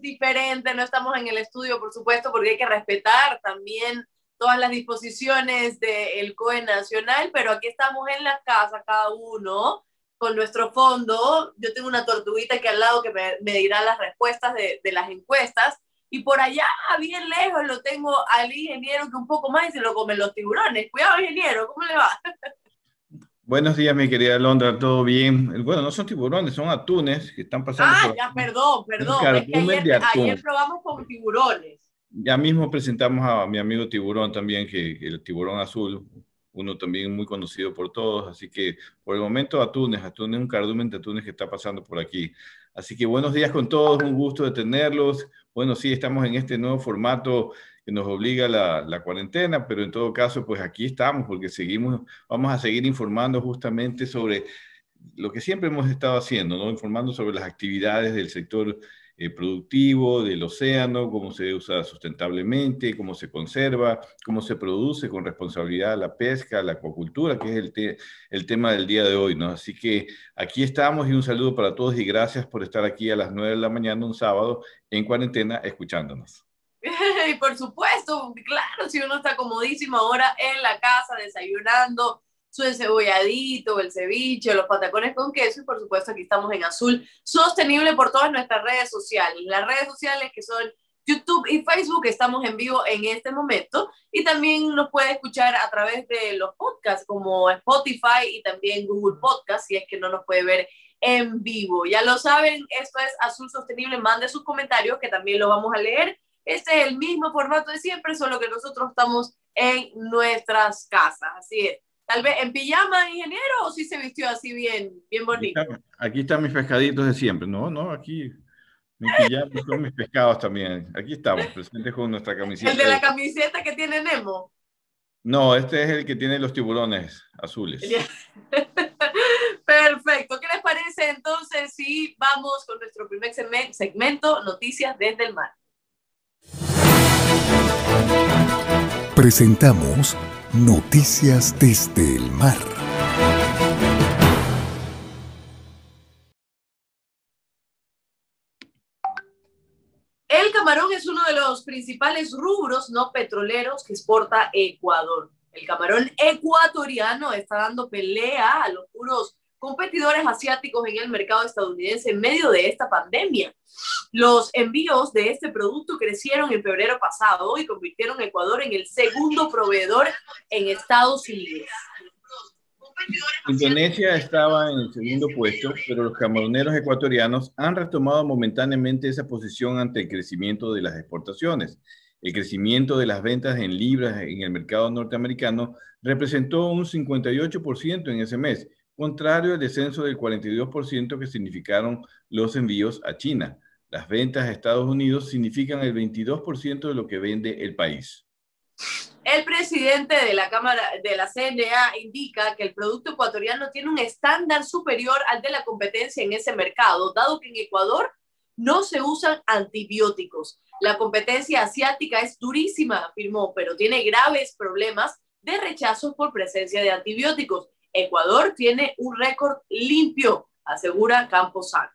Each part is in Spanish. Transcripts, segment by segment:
Estamos diferentes, no estamos en el estudio, por supuesto, porque hay que respetar también todas las disposiciones del COE Nacional, pero aquí estamos en la casa, cada uno, con nuestro fondo. Yo tengo una tortuguita que al lado que me, me dirá las respuestas de, de, las encuestas. Y por allá, bien lejos, lo tengo al ingeniero que un poco más y se lo comen los tiburones. Cuidado, ingeniero, ¿cómo le va? Buenos días, mi querida Londra, ¿todo bien? Bueno, no son tiburones, son atunes que están pasando. Ah, ya, perdón, perdón. Es que ayer, ayer, probamos con tiburones. Ya mismo presentamos a mi amigo tiburón también, que el tiburón azul, uno también muy conocido por todos, así que por el momento atunes, atunes, un cardumen de atunes que está pasando por aquí. Así que buenos días con todos, un gusto de tenerlos. Bueno, sí, estamos en este nuevo formato que nos obliga la, cuarentena, pero en todo caso, pues aquí estamos porque seguimos, vamos a seguir informando justamente sobre lo que siempre hemos estado haciendo, ¿no? Informando sobre las actividades del sector eh, productivo, del océano, cómo se usa sustentablemente, cómo se conserva, cómo se produce con responsabilidad la pesca, la acuacultura, que es el, el tema del día de hoy, ¿no? Así que aquí estamos y un saludo para todos y gracias por estar aquí a las 9 de la mañana un sábado en cuarentena escuchándonos. y por supuesto, claro, si uno está comodísimo ahora en la casa desayunando su encebolladito, el ceviche, los patacones con queso y por supuesto aquí estamos en azul sostenible por todas nuestras redes sociales. Las redes sociales que son YouTube y Facebook, estamos en vivo en este momento y también nos puede escuchar a través de los podcasts como Spotify y también Google Podcast si es que no nos puede ver en vivo. Ya lo saben, esto es Azul Sostenible, mande sus comentarios que también lo vamos a leer este es el mismo formato de siempre, solo que nosotros estamos en nuestras casas. Así es. Tal vez en pijama, ingeniero, o si se vistió así bien, bien bonito. Aquí, están mis pescaditos de siempre. No, no, aquí mis pijama son mis pescados también. Aquí estamos, presentes con nuestra camiseta. ¿El de la camiseta que tiene Nemo? No, este es el que tiene los tiburones azules. Perfecto. ¿Qué les parece entonces si vamos con nuestro primer segmento, Noticias desde el Mar? Presentamos Noticias desde el Mar. El camarón es uno de los principales rubros no petroleros que exporta Ecuador. El camarón ecuatoriano está dando pelea a los puros competidores asiáticos en el mercado estadounidense en medio de esta pandemia. Los envíos de este producto crecieron en febrero pasado y convirtieron a Ecuador en el segundo proveedor en Estados Unidos. Indonesia estaba en el segundo puesto, pero los camaroneros ecuatorianos han retomado momentáneamente esa posición ante el crecimiento de las exportaciones. El crecimiento de las ventas en libras en el mercado norteamericano representó un 58% en ese mes, contrario al descenso del 42% que significaron los envíos a China. Las ventas a Estados Unidos significan el 22% de lo que vende el país. El presidente de la Cámara de la CNA indica que el producto ecuatoriano tiene un estándar superior al de la competencia en ese mercado, dado que en Ecuador no se usan antibióticos. La competencia asiática es durísima, afirmó, pero tiene graves problemas de rechazos por presencia de antibióticos. Ecuador tiene un récord limpio, asegura Camposano.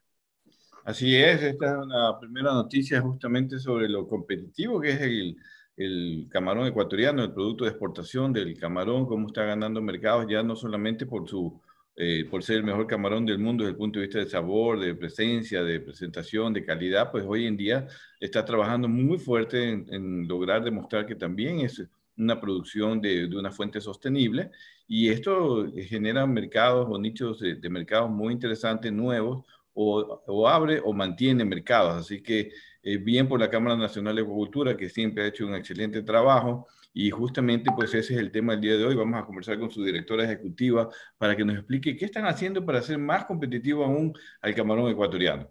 Así es, esta es una primera noticia justamente sobre lo competitivo que es el, el, camarón ecuatoriano, el producto de exportación del camarón, cómo está ganando mercados ya no solamente por, su, eh, por ser el mejor camarón del mundo desde el punto de vista de sabor, de presencia, de presentación, de calidad, pues hoy en día está trabajando muy fuerte en, en lograr demostrar que también es una producción de, de, una fuente sostenible y esto genera mercados o nichos de, de, mercados muy interesantes, nuevos, o, abre o mantiene mercados. Así que eh, bien por la Cámara Nacional de Agricultura, que siempre ha hecho un excelente trabajo. Y justamente, pues ese es el tema del día de hoy. Vamos a conversar con su directora ejecutiva para que nos explique qué están haciendo para hacer más competitivo aún al camarón ecuatoriano.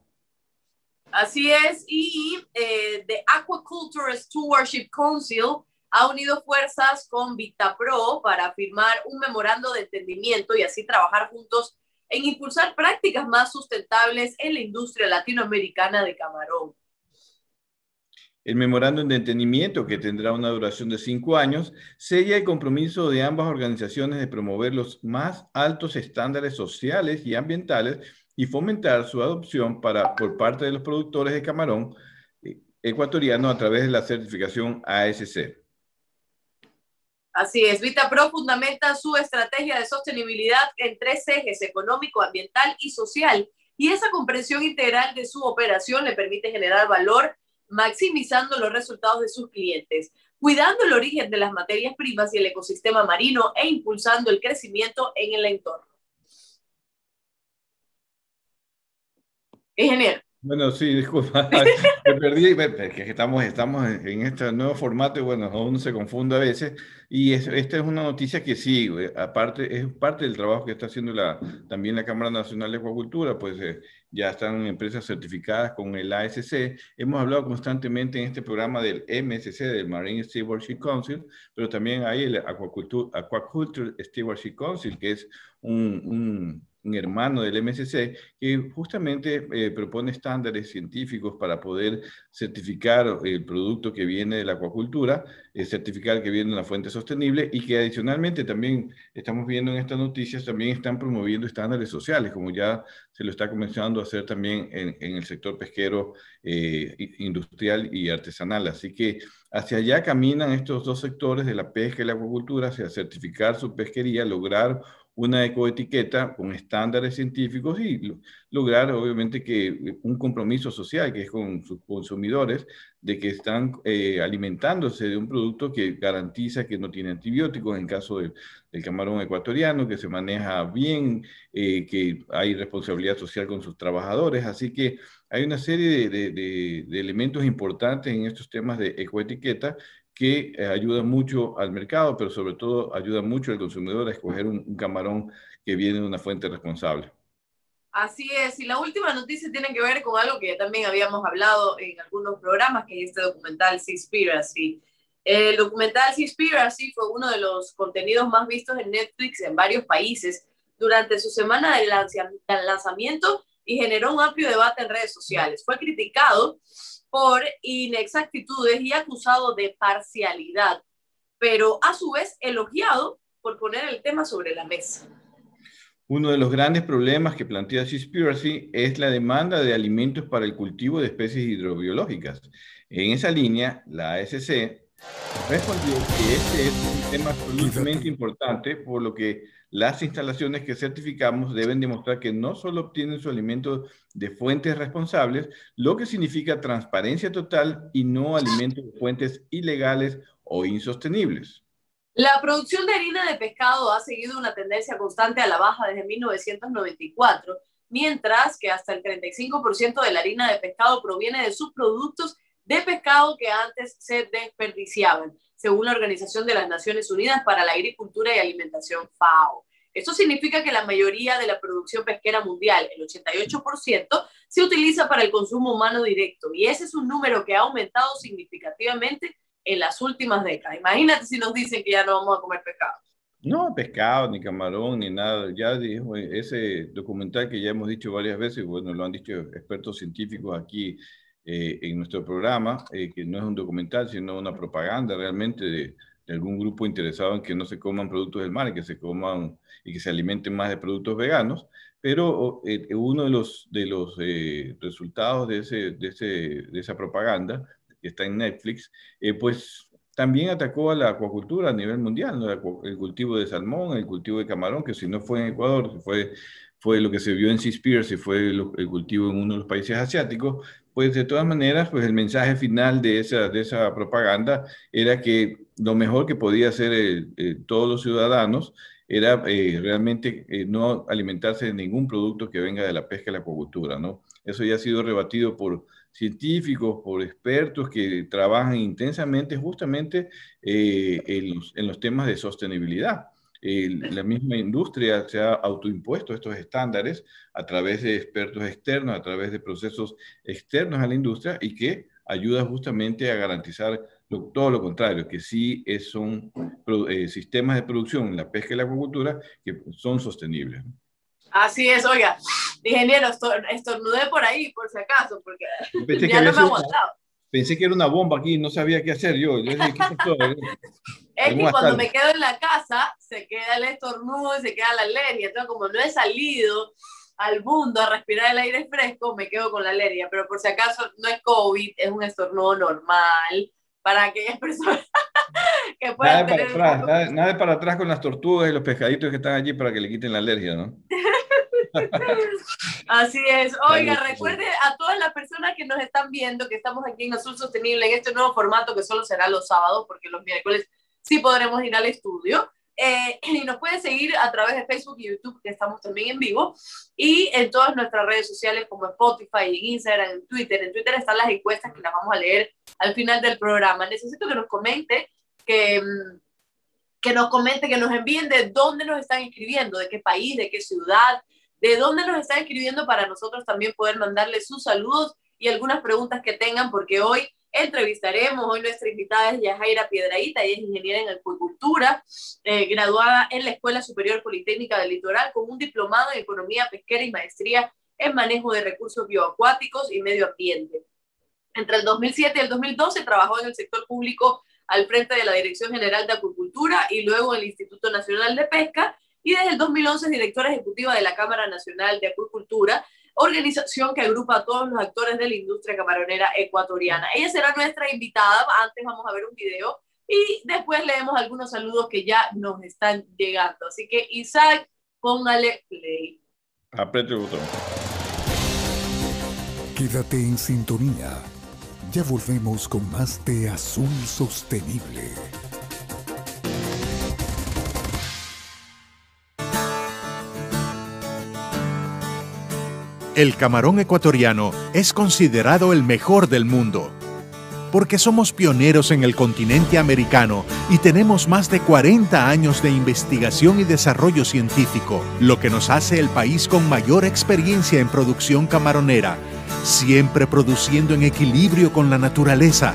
Así es, y eh, The Aquaculture Stewardship Council ha unido fuerzas con VitaPro para firmar un memorando de entendimiento y así trabajar juntos en impulsar prácticas más sustentables en la industria latinoamericana de camarón. El memorándum de entendimiento, que tendrá una duración de cinco años, sella el compromiso de ambas organizaciones de promover los más altos estándares sociales y ambientales y fomentar su adopción para, por parte de los productores de camarón eh, ecuatoriano a través de la certificación ASC. Así es, VitaPro fundamenta su estrategia de sostenibilidad en tres ejes, económico, ambiental y social. Y esa comprensión integral de su operación le permite generar valor, maximizando los resultados de sus clientes, cuidando el origen de las materias primas y el ecosistema marino e impulsando el crecimiento en el entorno. Ingeniero. Bueno, sí, disculpa, me perdí, que estamos, estamos en este nuevo formato y bueno, uno se confunde a veces. Y esta es una noticia que sí, aparte, es parte del trabajo que está haciendo la, también la Cámara Nacional de Acuacultura, pues eh, ya están empresas certificadas con el ASC. Hemos hablado constantemente en este programa del MSC, del Marine Stewardship Council, pero también hay el Aquaculture, Aquaculture Stewardship Council, que es un un hermano del MSC, que justamente eh, propone estándares científicos para poder certificar el producto que viene de la acuacultura, eh, certificar que viene de una fuente sostenible y que adicionalmente también estamos viendo en estas noticias, también están promoviendo estándares sociales, como ya se lo está comenzando a hacer también en, el sector pesquero eh, industrial y artesanal. Así que hacia allá caminan estos dos sectores de la pesca y la acuacultura, hacia certificar su pesquería, lograr una ecoetiqueta con estándares científicos y lograr obviamente que un compromiso social que es con sus consumidores de que están eh, alimentándose de un producto que garantiza que no tiene antibióticos en caso del, camarón ecuatoriano, que se maneja bien, eh, que hay responsabilidad social con sus trabajadores. Así que hay una serie de elementos importantes en estos temas de ecoetiqueta que eh, ayuda mucho al mercado, pero sobre todo ayuda mucho al consumidor a escoger un, camarón que viene de una fuente responsable. Así es, y la última noticia tiene que ver con algo que ya también habíamos hablado en algunos programas, que es este documental Seaspiracy. El documental Seaspiracy fue uno de los contenidos más vistos en Netflix en varios países durante su semana de lanzamiento y generó un amplio debate en redes sociales. Fue criticado por inexactitudes y acusado de parcialidad, pero a su vez elogiado por poner el tema sobre la mesa. Uno de los grandes problemas que plantea Seaspiracy es la demanda de alimentos para el cultivo de especies hidrobiológicas. En esa línea, la ASC respondió que este es un tema absolutamente importante, por lo que las instalaciones que certificamos deben demostrar que no solo obtienen su alimento de fuentes responsables, lo que significa transparencia total y no alimentos de fuentes ilegales o insostenibles. La producción de harina de pescado ha seguido una tendencia constante a la baja desde 1994, mientras que hasta el 35% de la harina de pescado proviene de subproductos de pescado que antes se desperdiciaban, según la Organización de las Naciones Unidas para la Agricultura y Alimentación FAO. Esto significa que la mayoría de la producción pesquera mundial, el 88%, se utiliza para el consumo humano directo y ese es un número que ha aumentado significativamente en las últimas décadas. Imagínate si nos dicen que ya no vamos a comer pescado. No, pescado, ni camarón, ni nada. Ya dijo ese documental que ya hemos dicho varias veces, bueno, lo han dicho expertos científicos aquí eh, en nuestro programa, eh, que no es un documental, sino una propaganda realmente de, algún grupo interesado en que no se coman productos del mar y que se coman y que se alimenten más de productos veganos. Pero eh, uno de los, de los resultados de, ese, de, ese, de esa propaganda que está en Netflix, pues también atacó a la acuacultura a nivel mundial, el cultivo de salmón, el cultivo de camarón, que si no fue en Ecuador, fue, fue lo que se vio en Seaspiracy, fue el cultivo en uno de los países asiáticos, pues de todas maneras, pues el mensaje final de esa, de esa propaganda era que lo mejor que podía hacer todos los ciudadanos era eh, realmente eh, no alimentarse de ningún producto que venga de la pesca y la acuacultura, ¿no? Eso ya ha sido rebatido por científicos, por expertos que trabajan intensamente justamente eh, en, los, en, los, temas de sostenibilidad. La misma industria se ha autoimpuesto estos estándares a través de expertos externos, a través de procesos externos a la industria y que ayuda justamente a garantizar todo lo contrario, que sí es, son eh, sistemas de producción en la pesca y la acuacultura que son sostenibles. Así es, oiga, ingeniero, estornudé por ahí, por si acaso, porque ya no me ha aguantado. Pensé que era una bomba aquí, no sabía qué hacer yo. es que cuando me quedo en la casa, se queda el estornudo y se queda la alergia. Entonces, como no he salido al mundo a respirar el aire fresco, me quedo con la alergia. Pero por si acaso, no es COVID, es un estornudo normal para aquellas personas que puedan nada Para atrás, nada, para atrás con las tortugas y los pescaditos que están allí para que le quiten la alergia, ¿no? Así es. Oiga, recuerde a todas las personas que nos están viendo que estamos aquí en Azul Sostenible en este nuevo formato que solo será los sábados, porque los miércoles sí podremos ir al estudio. Eh, y nos pueden seguir a través de Facebook y YouTube, que estamos también en vivo, y en todas nuestras redes sociales como Spotify, en Instagram, en Twitter. En Twitter están las encuestas que las vamos a leer al final del programa. Necesito que nos comente, que, mm, que nos comente, que nos envíen de dónde nos están escribiendo, de qué país, de qué ciudad, de dónde nos están escribiendo para nosotros también poder mandarles sus saludos y algunas preguntas que tengan, porque hoy entrevistaremos. Hoy nuestra invitada es Yajaira Piedraíta, ella es ingeniera en acuicultura, eh, graduada en la Escuela Superior Politécnica del Litoral con un diplomado en Economía Pesquera y maestría en Manejo de Recursos Bioacuáticos y Medio Ambiente. Entre el 2007 y el 2012 trabajó en el sector público al frente de la Dirección General de Acuicultura y luego en el Instituto Nacional de Pesca y desde el 2011 es directora ejecutiva de la Cámara Nacional de Acuicultura organización que agrupa a todos los actores de la industria camaronera ecuatoriana. Ella será nuestra invitada. Antes vamos a ver un video y después leemos algunos saludos que ya nos están llegando. Así que Isaac, póngale play. Apriete el botón. Quédate en sintonía. Ya volvemos con más de Azul Sostenible. El camarón ecuatoriano es considerado el mejor del mundo, porque somos pioneros en el continente americano y tenemos más de 40 años de investigación y desarrollo científico, lo que nos hace el país con mayor experiencia en producción camaronera, siempre produciendo en equilibrio con la naturaleza.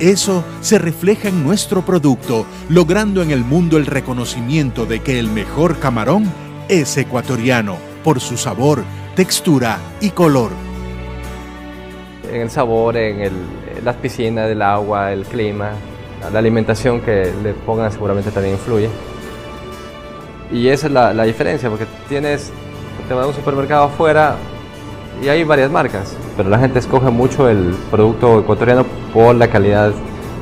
Eso se refleja en nuestro producto, logrando en el mundo el reconocimiento de que el mejor camarón es ecuatoriano por su sabor, textura y color. En el sabor, en, las piscinas, el agua, el clima, la alimentación que le pongan seguramente también influye. Y esa es la, diferencia, porque tienes, te vas a un supermercado afuera y hay varias marcas, pero la gente escoge mucho el producto ecuatoriano por la calidad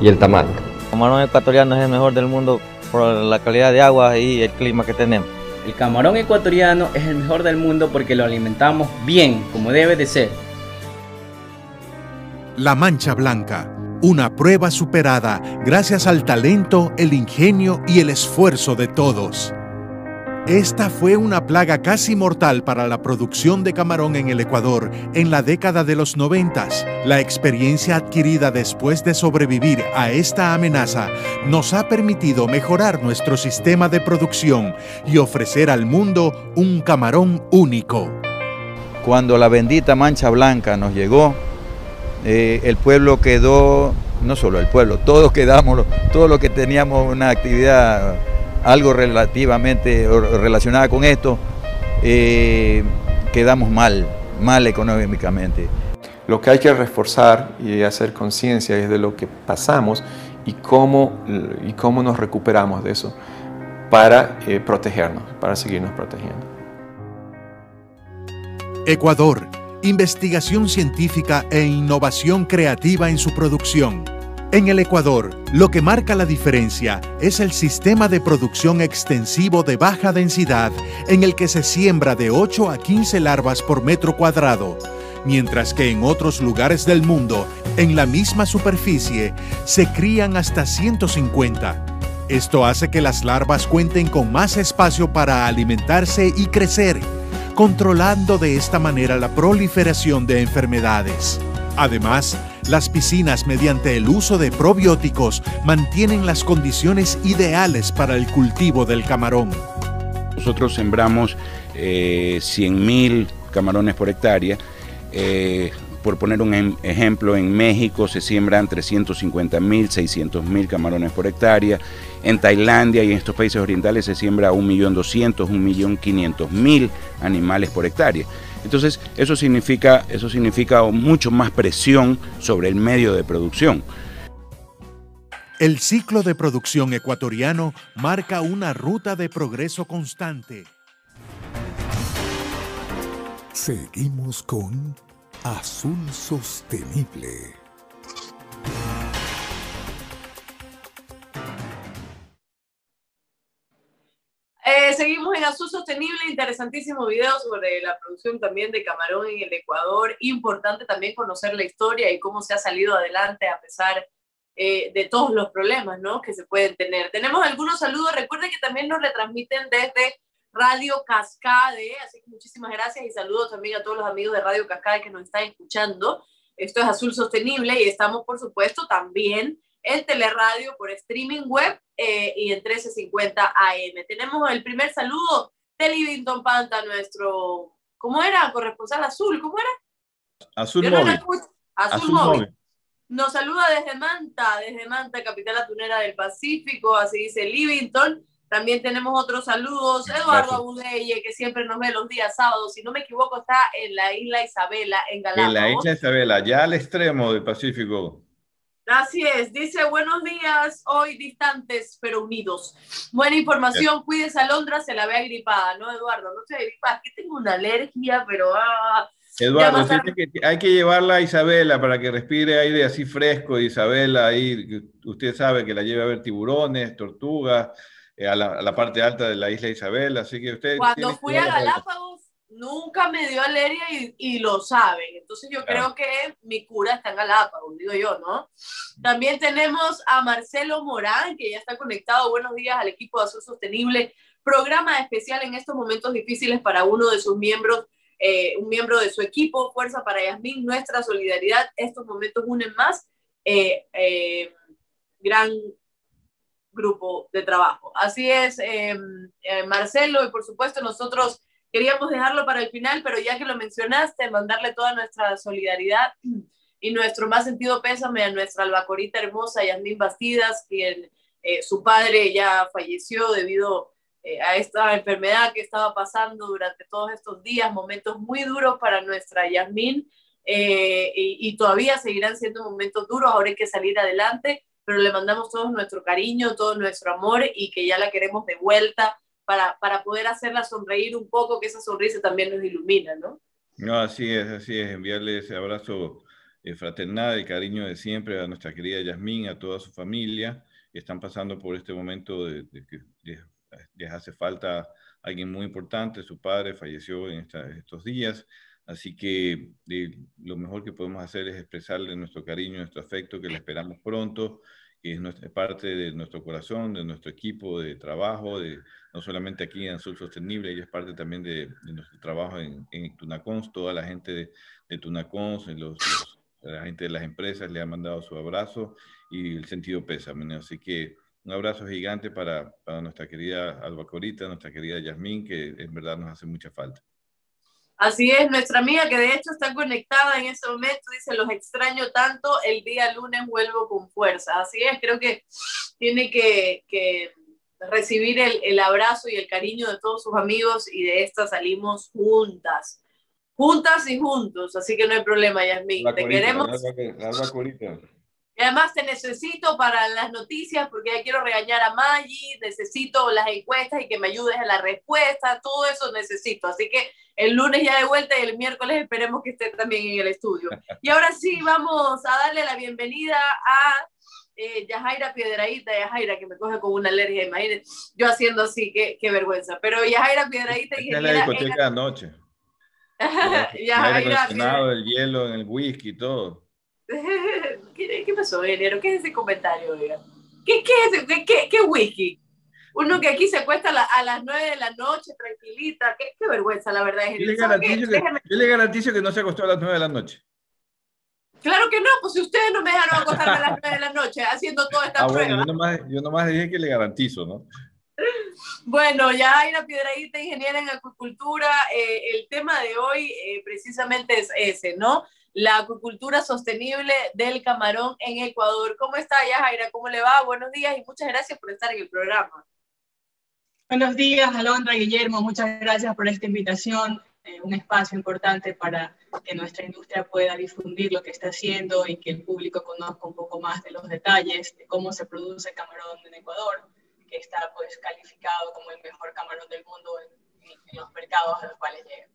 y el tamaño. El camarón ecuatoriano es el mejor del mundo por la calidad de agua y el clima que tenemos. El camarón ecuatoriano es el mejor del mundo porque lo alimentamos bien, como debe de ser. La Mancha Blanca, una prueba superada gracias al talento, el ingenio y el esfuerzo de todos. Esta fue una plaga casi mortal para la producción de camarón en el Ecuador en la década de los noventas. La experiencia adquirida después de sobrevivir a esta amenaza nos ha permitido mejorar nuestro sistema de producción y ofrecer al mundo un camarón único. Cuando la bendita mancha blanca nos llegó, eh, el pueblo quedó, no solo el pueblo, todos quedamos, todo lo que teníamos una actividad algo relativamente relacionada con esto, eh, quedamos mal, mal económicamente. Lo que hay que reforzar y hacer conciencia es de lo que pasamos y cómo, y cómo nos recuperamos de eso para eh, protegernos, para seguirnos protegiendo. Ecuador, investigación científica e innovación creativa en su producción en el Ecuador, lo que marca la diferencia es el sistema de producción extensivo de baja densidad en el que se siembra de 8 a 15 larvas por metro cuadrado, mientras que en otros lugares del mundo, en la misma superficie, se crían hasta 150. Esto hace que las larvas cuenten con más espacio para alimentarse y crecer, controlando de esta manera la proliferación de enfermedades. Además, las piscinas mediante el uso de probióticos mantienen las condiciones ideales para el cultivo del camarón. Nosotros sembramos eh, 100.000 camarones por hectárea. Eh, por poner un em, ejemplo, en México se siembran 350.000, 600.000 camarones por hectárea. En Tailandia y en estos países orientales se siembra 1.200.000, 1.500.000 animales por hectárea. Entonces, eso significa, eso significa mucho más presión sobre el medio de producción. El ciclo de producción ecuatoriano marca una ruta de progreso constante. Seguimos con Azul Sostenible. Eh, seguimos en Azul Sostenible, interesantísimo video sobre la producción también de camarón en el Ecuador. Importante también conocer la historia y cómo se ha salido adelante a pesar eh, de todos los problemas ¿no? que se pueden tener. Tenemos algunos saludos. Recuerden que también nos retransmiten desde Radio Cascade, así que muchísimas gracias y saludos también a todos los amigos de Radio Cascade que nos están escuchando. Esto es Azul Sostenible y estamos, por supuesto, también en Teleradio por streaming web eh, y en 1350 AM. Tenemos el primer saludo de Livington Panta, nuestro, ¿cómo era? Corresponsal azul, ¿cómo era? Azul Móvil. azul, móvil. Nos saluda desde Manta, desde Manta, capital atunera del Pacífico, así dice Livington. También tenemos otros saludos. Eduardo Abudeye, que siempre nos ve los días sábados. Si no me equivoco, está en la isla Isabela, en Galápagos. En la isla Isabela, ya al extremo del Pacífico. Así es, dice buenos días, hoy distantes pero unidos. Buena información, cuídese Alondra, se la ve agripada, ¿no, Eduardo? No se agripada, que tengo una alergia, pero... Ah, Eduardo, que hay que llevarla a Isabela para que respire aire así fresco, Isabela, ahí usted sabe que la lleva a ver tiburones, tortugas, eh, a, la, parte alta de la isla Isabela, así que usted... Cuando fui a Galápagos nunca me dio alergia y, lo saben. Entonces yo creo que mi cura está en Galápagos, digo yo, ¿no? También tenemos a Marcelo Morán, que ya está conectado. Buenos días al equipo de Azul Sostenible. Programa especial en estos momentos difíciles para uno de sus miembros, eh, un miembro de su equipo. Fuerza para Yasmín, nuestra solidaridad. Estos momentos unen más. Eh, eh, gran grupo de trabajo. Así es, Marcelo, y por supuesto nosotros Queríamos dejarlo para el final, pero ya que lo mencionaste, mandarle toda nuestra solidaridad y nuestro más sentido pésame a nuestra albacorita hermosa, Yasmín Bastidas, quien eh, su padre ya falleció debido eh, a esta enfermedad que estaba pasando durante todos estos días, momentos muy duros para nuestra Yasmín, eh, y, y, todavía seguirán siendo momentos duros, ahora hay que salir adelante, pero le mandamos todo nuestro cariño, todo nuestro amor y que ya la queremos de vuelta para, para poder hacerla sonreír un poco, que esa sonrisa también nos ilumina, ¿no? No, así es, así es, enviarle ese abrazo eh, fraternal y cariño de siempre a nuestra querida Yasmín, a toda su familia, que están pasando por este momento de, que les, hace falta alguien muy importante, su padre falleció en estos días, así que lo mejor que podemos hacer es expresarle nuestro cariño, nuestro afecto, que le esperamos pronto, es parte de nuestro corazón, de nuestro equipo de trabajo, no solamente aquí en Azul Sostenible, ella es parte también de, nuestro trabajo en, en, Tunacons, toda la gente de, de Tunacons, los, la gente de las empresas le ha mandado su abrazo y el sentido pésame. Así que un abrazo gigante para, para nuestra querida Albacorita, nuestra querida Yasmín, que en verdad nos hace mucha falta. Así es, nuestra amiga que de hecho está conectada en ese momento dice, los extraño tanto, el día lunes vuelvo con fuerza. Así es, creo que tiene que, que recibir el, el, abrazo y el cariño de todos sus amigos y de esta salimos juntas. Juntas y juntos, así que no hay problema, Yasmin. Te queremos. Y además te necesito para las noticias porque ya quiero regañar a Maggi, necesito las encuestas y que me ayudes a la respuesta, todo eso necesito. Así que el lunes ya de vuelta y el miércoles esperemos que esté también en el estudio. Y ahora sí, vamos a darle la bienvenida a eh, Yajaira Piedraíta, Yajaira que me coge con una alergia, imagínate, yo haciendo así, qué, qué vergüenza. Pero Yajaira Piedraíta... Esta es la discoteca anoche. Yajaira... el hielo en el whisky y todo. ¿Qué, ¿Qué, pasó, enero? ¿Qué es ese comentario, oiga? ¿Qué, qué, qué, qué whisky? Uno que aquí se cuesta a, las 9 de la noche, tranquilita. Qué, qué vergüenza, la verdad. Yo le, garantizo que, yo le garantizo que no se acostó a las 9 de la noche. Claro que no, pues si ustedes no me dejaron acostarme a las 9 de la noche haciendo toda esta ah, prueba. Bueno, yo nomás, yo nomás dije que le garantizo, ¿no? Bueno, ya hay la Piedradita, ingeniera en acuicultura. Eh, el tema de hoy eh, precisamente es ese, ¿no? La acuicultura sostenible del camarón en Ecuador. ¿Cómo está, Yajaira? ¿Cómo le va? Buenos días y muchas gracias por estar en el programa. Buenos días, Alondra, Guillermo. Muchas gracias por esta invitación. Eh, un espacio importante para que nuestra industria pueda difundir lo que está haciendo y que el público conozca un poco más de los detalles de cómo se produce camarón en Ecuador que está pues calificado como el mejor camarón del mundo en, los mercados a los cuales llega.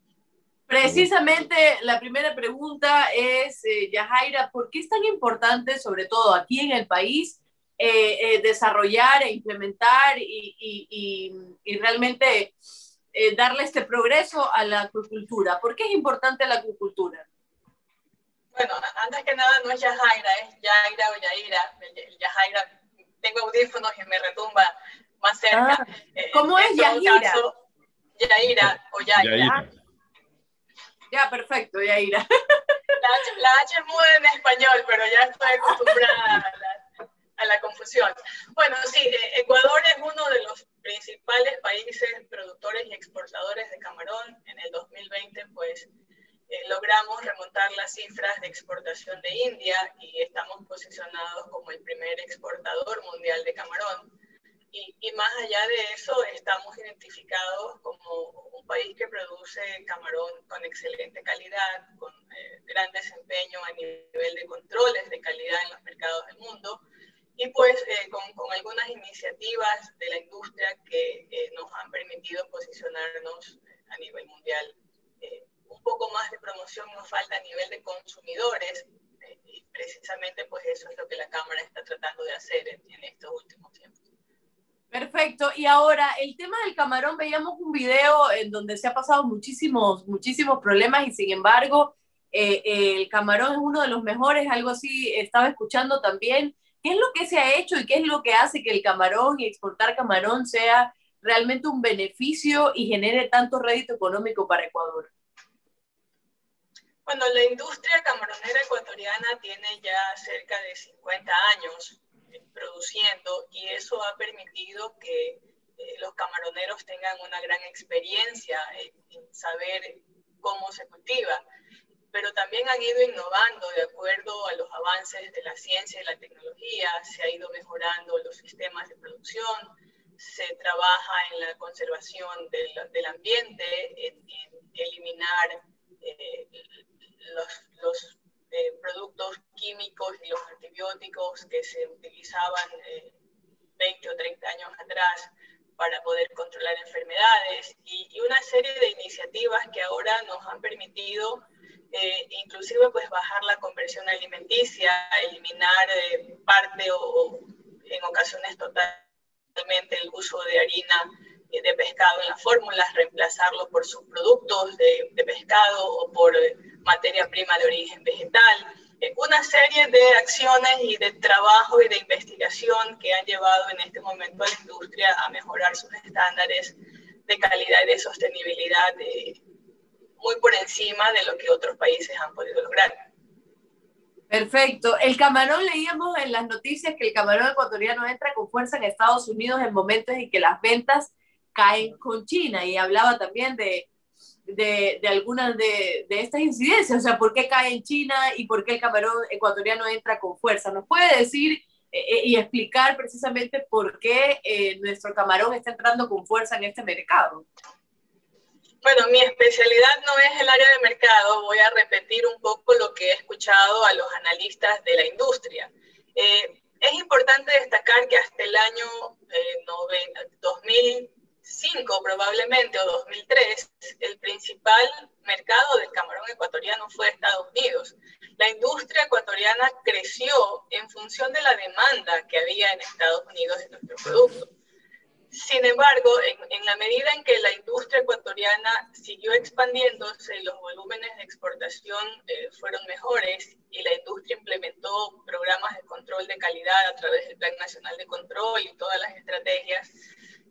Precisamente la primera pregunta es, eh, Yajaira, ¿por qué es tan importante, sobre todo aquí en el país, eh, eh, desarrollar e implementar y, y, y, realmente eh, darle este progreso a la acuicultura? ¿Por qué es importante la acuicultura? Bueno, antes que nada no es Yajaira, es Yaira o Yaira. Yajaira tengo audífonos y me retumba más cerca. Ah, eh, ¿Cómo es Yaira? Yaira o Yaira. Ya, perfecto, Yaira. La H, la H es muda en español, pero ya estoy acostumbrada a la, a la confusión. Bueno, sí, eh, Ecuador es uno de los principales países productores y exportadores de camarón. En el 2020, pues eh, logramos remontar las cifras de exportación de India y estamos posicionados como el primer exportador mundial de camarón. Y, y, más allá de eso, estamos identificados como un país que produce camarón con excelente calidad, con eh, gran desempeño a nivel de controles de calidad en los mercados del mundo y pues eh, con, algunas iniciativas de la industria que nos han permitido posicionarnos a nivel mundial un poco más de promoción nos falta a nivel de consumidores eh, y precisamente pues eso es lo que la Cámara está tratando de hacer en, estos últimos tiempos. Perfecto. Y ahora, el tema del camarón, veíamos un video en donde se ha pasado muchísimos, muchísimos problemas y sin embargo, eh, el camarón es uno de los mejores, algo así estaba escuchando también. ¿Qué es lo que se ha hecho y qué es lo que hace que el camarón y exportar camarón sea realmente un beneficio y genere tanto rédito económico para Ecuador? Bueno, la industria camaronera ecuatoriana tiene ya cerca de 50 años eh, produciendo y eso ha permitido que eh, los camaroneros tengan una gran experiencia en, saber cómo se cultiva, pero también han ido innovando de acuerdo a los avances de la ciencia y la tecnología, se ha ido mejorando los sistemas de producción, se trabaja en la conservación del, ambiente, en, eliminar eh, los, los eh, productos químicos y los antibióticos que se utilizaban 20 eh, o 30 años atrás para poder controlar enfermedades y, y, una serie de iniciativas que ahora nos han permitido eh, inclusive pues bajar la conversión alimenticia, eliminar parte o, en ocasiones totalmente el uso de harina de pescado en las fórmulas, reemplazarlo por subproductos de, de pescado o por materia prima de origen vegetal, eh, una serie de acciones y de trabajo y de investigación que han llevado en este momento a la industria a mejorar sus estándares de calidad y de sostenibilidad muy por encima de lo que otros países han podido lograr. Perfecto. El camarón, leíamos en las noticias que el camarón ecuatoriano entra con fuerza en Estados Unidos en momentos en que las ventas caen con China y hablaba también de de, de algunas de, de, estas incidencias, o sea, por qué cae en China y por qué el camarón ecuatoriano entra con fuerza. ¿Nos puede decir eh, eh, y explicar precisamente por qué eh, nuestro camarón está entrando con fuerza en este mercado? Bueno, mi especialidad no es el área de mercado, voy a repetir un poco lo que he escuchado a los analistas de la industria. es importante destacar que hasta el año 2000 2005 probablemente o 2003, el principal mercado del camarón ecuatoriano fue Estados Unidos. La industria ecuatoriana creció en función de la demanda que había en Estados Unidos de nuestro producto. Sin embargo, en, la medida en que la industria ecuatoriana siguió expandiéndose, los volúmenes de exportación eh, fueron mejores y la industria implementó programas de control de calidad a través del Plan Nacional de Control y todas las estrategias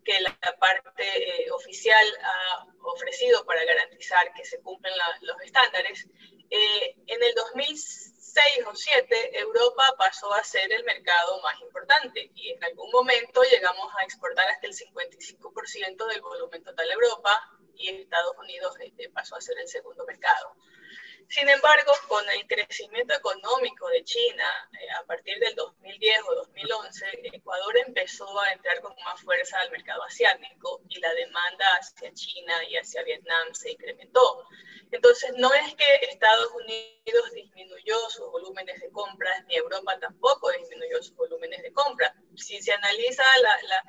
que la parte eh, oficial ha ofrecido para garantizar que se cumplen los estándares. Eh, en el 2006 o 2007, Europa pasó a ser el mercado más importante y en algún momento llegamos a exportar hasta el 55% del volumen total de Europa y Estados Unidos este, pasó a ser el segundo mercado. Sin embargo, con el crecimiento económico de China eh, a partir del 2010 o 2011, Ecuador empezó a entrar con más fuerza al mercado asiático y la demanda hacia China y hacia Vietnam se incrementó. Entonces, no es que Estados Unidos disminuyó sus volúmenes de compras, ni Europa tampoco disminuyó sus volúmenes de compras. Si se analiza la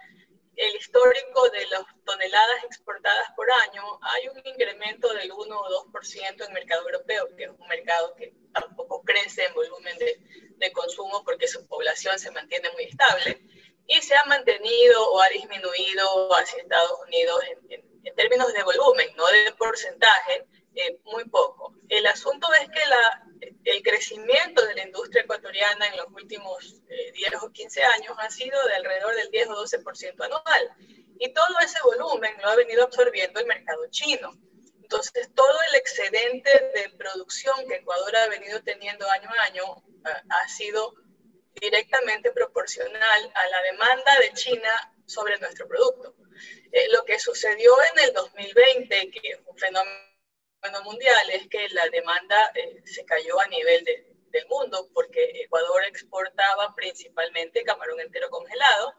el histórico de las toneladas exportadas por año, hay un incremento del 1 o 2% en el mercado europeo, que es un mercado que tampoco crece en volumen de, de, consumo porque su población se mantiene muy estable, y se ha mantenido o ha disminuido hacia Estados Unidos en, en, términos de volumen, no de porcentaje, eh, muy poco. El asunto es que la, el crecimiento de la industria ecuatoriana en los últimos 10 eh, o 15 años ha sido de alrededor del 10 o 12% anual. Y todo ese volumen lo ha venido absorbiendo el mercado chino. Entonces, todo el excedente de producción que Ecuador ha venido teniendo año a año eh, ha sido directamente proporcional a la demanda de China sobre nuestro producto. Eh, lo que sucedió en el 2020, que es un fenómeno mundial es que la demanda eh, se cayó a nivel del mundo porque Ecuador exportaba principalmente camarón entero congelado.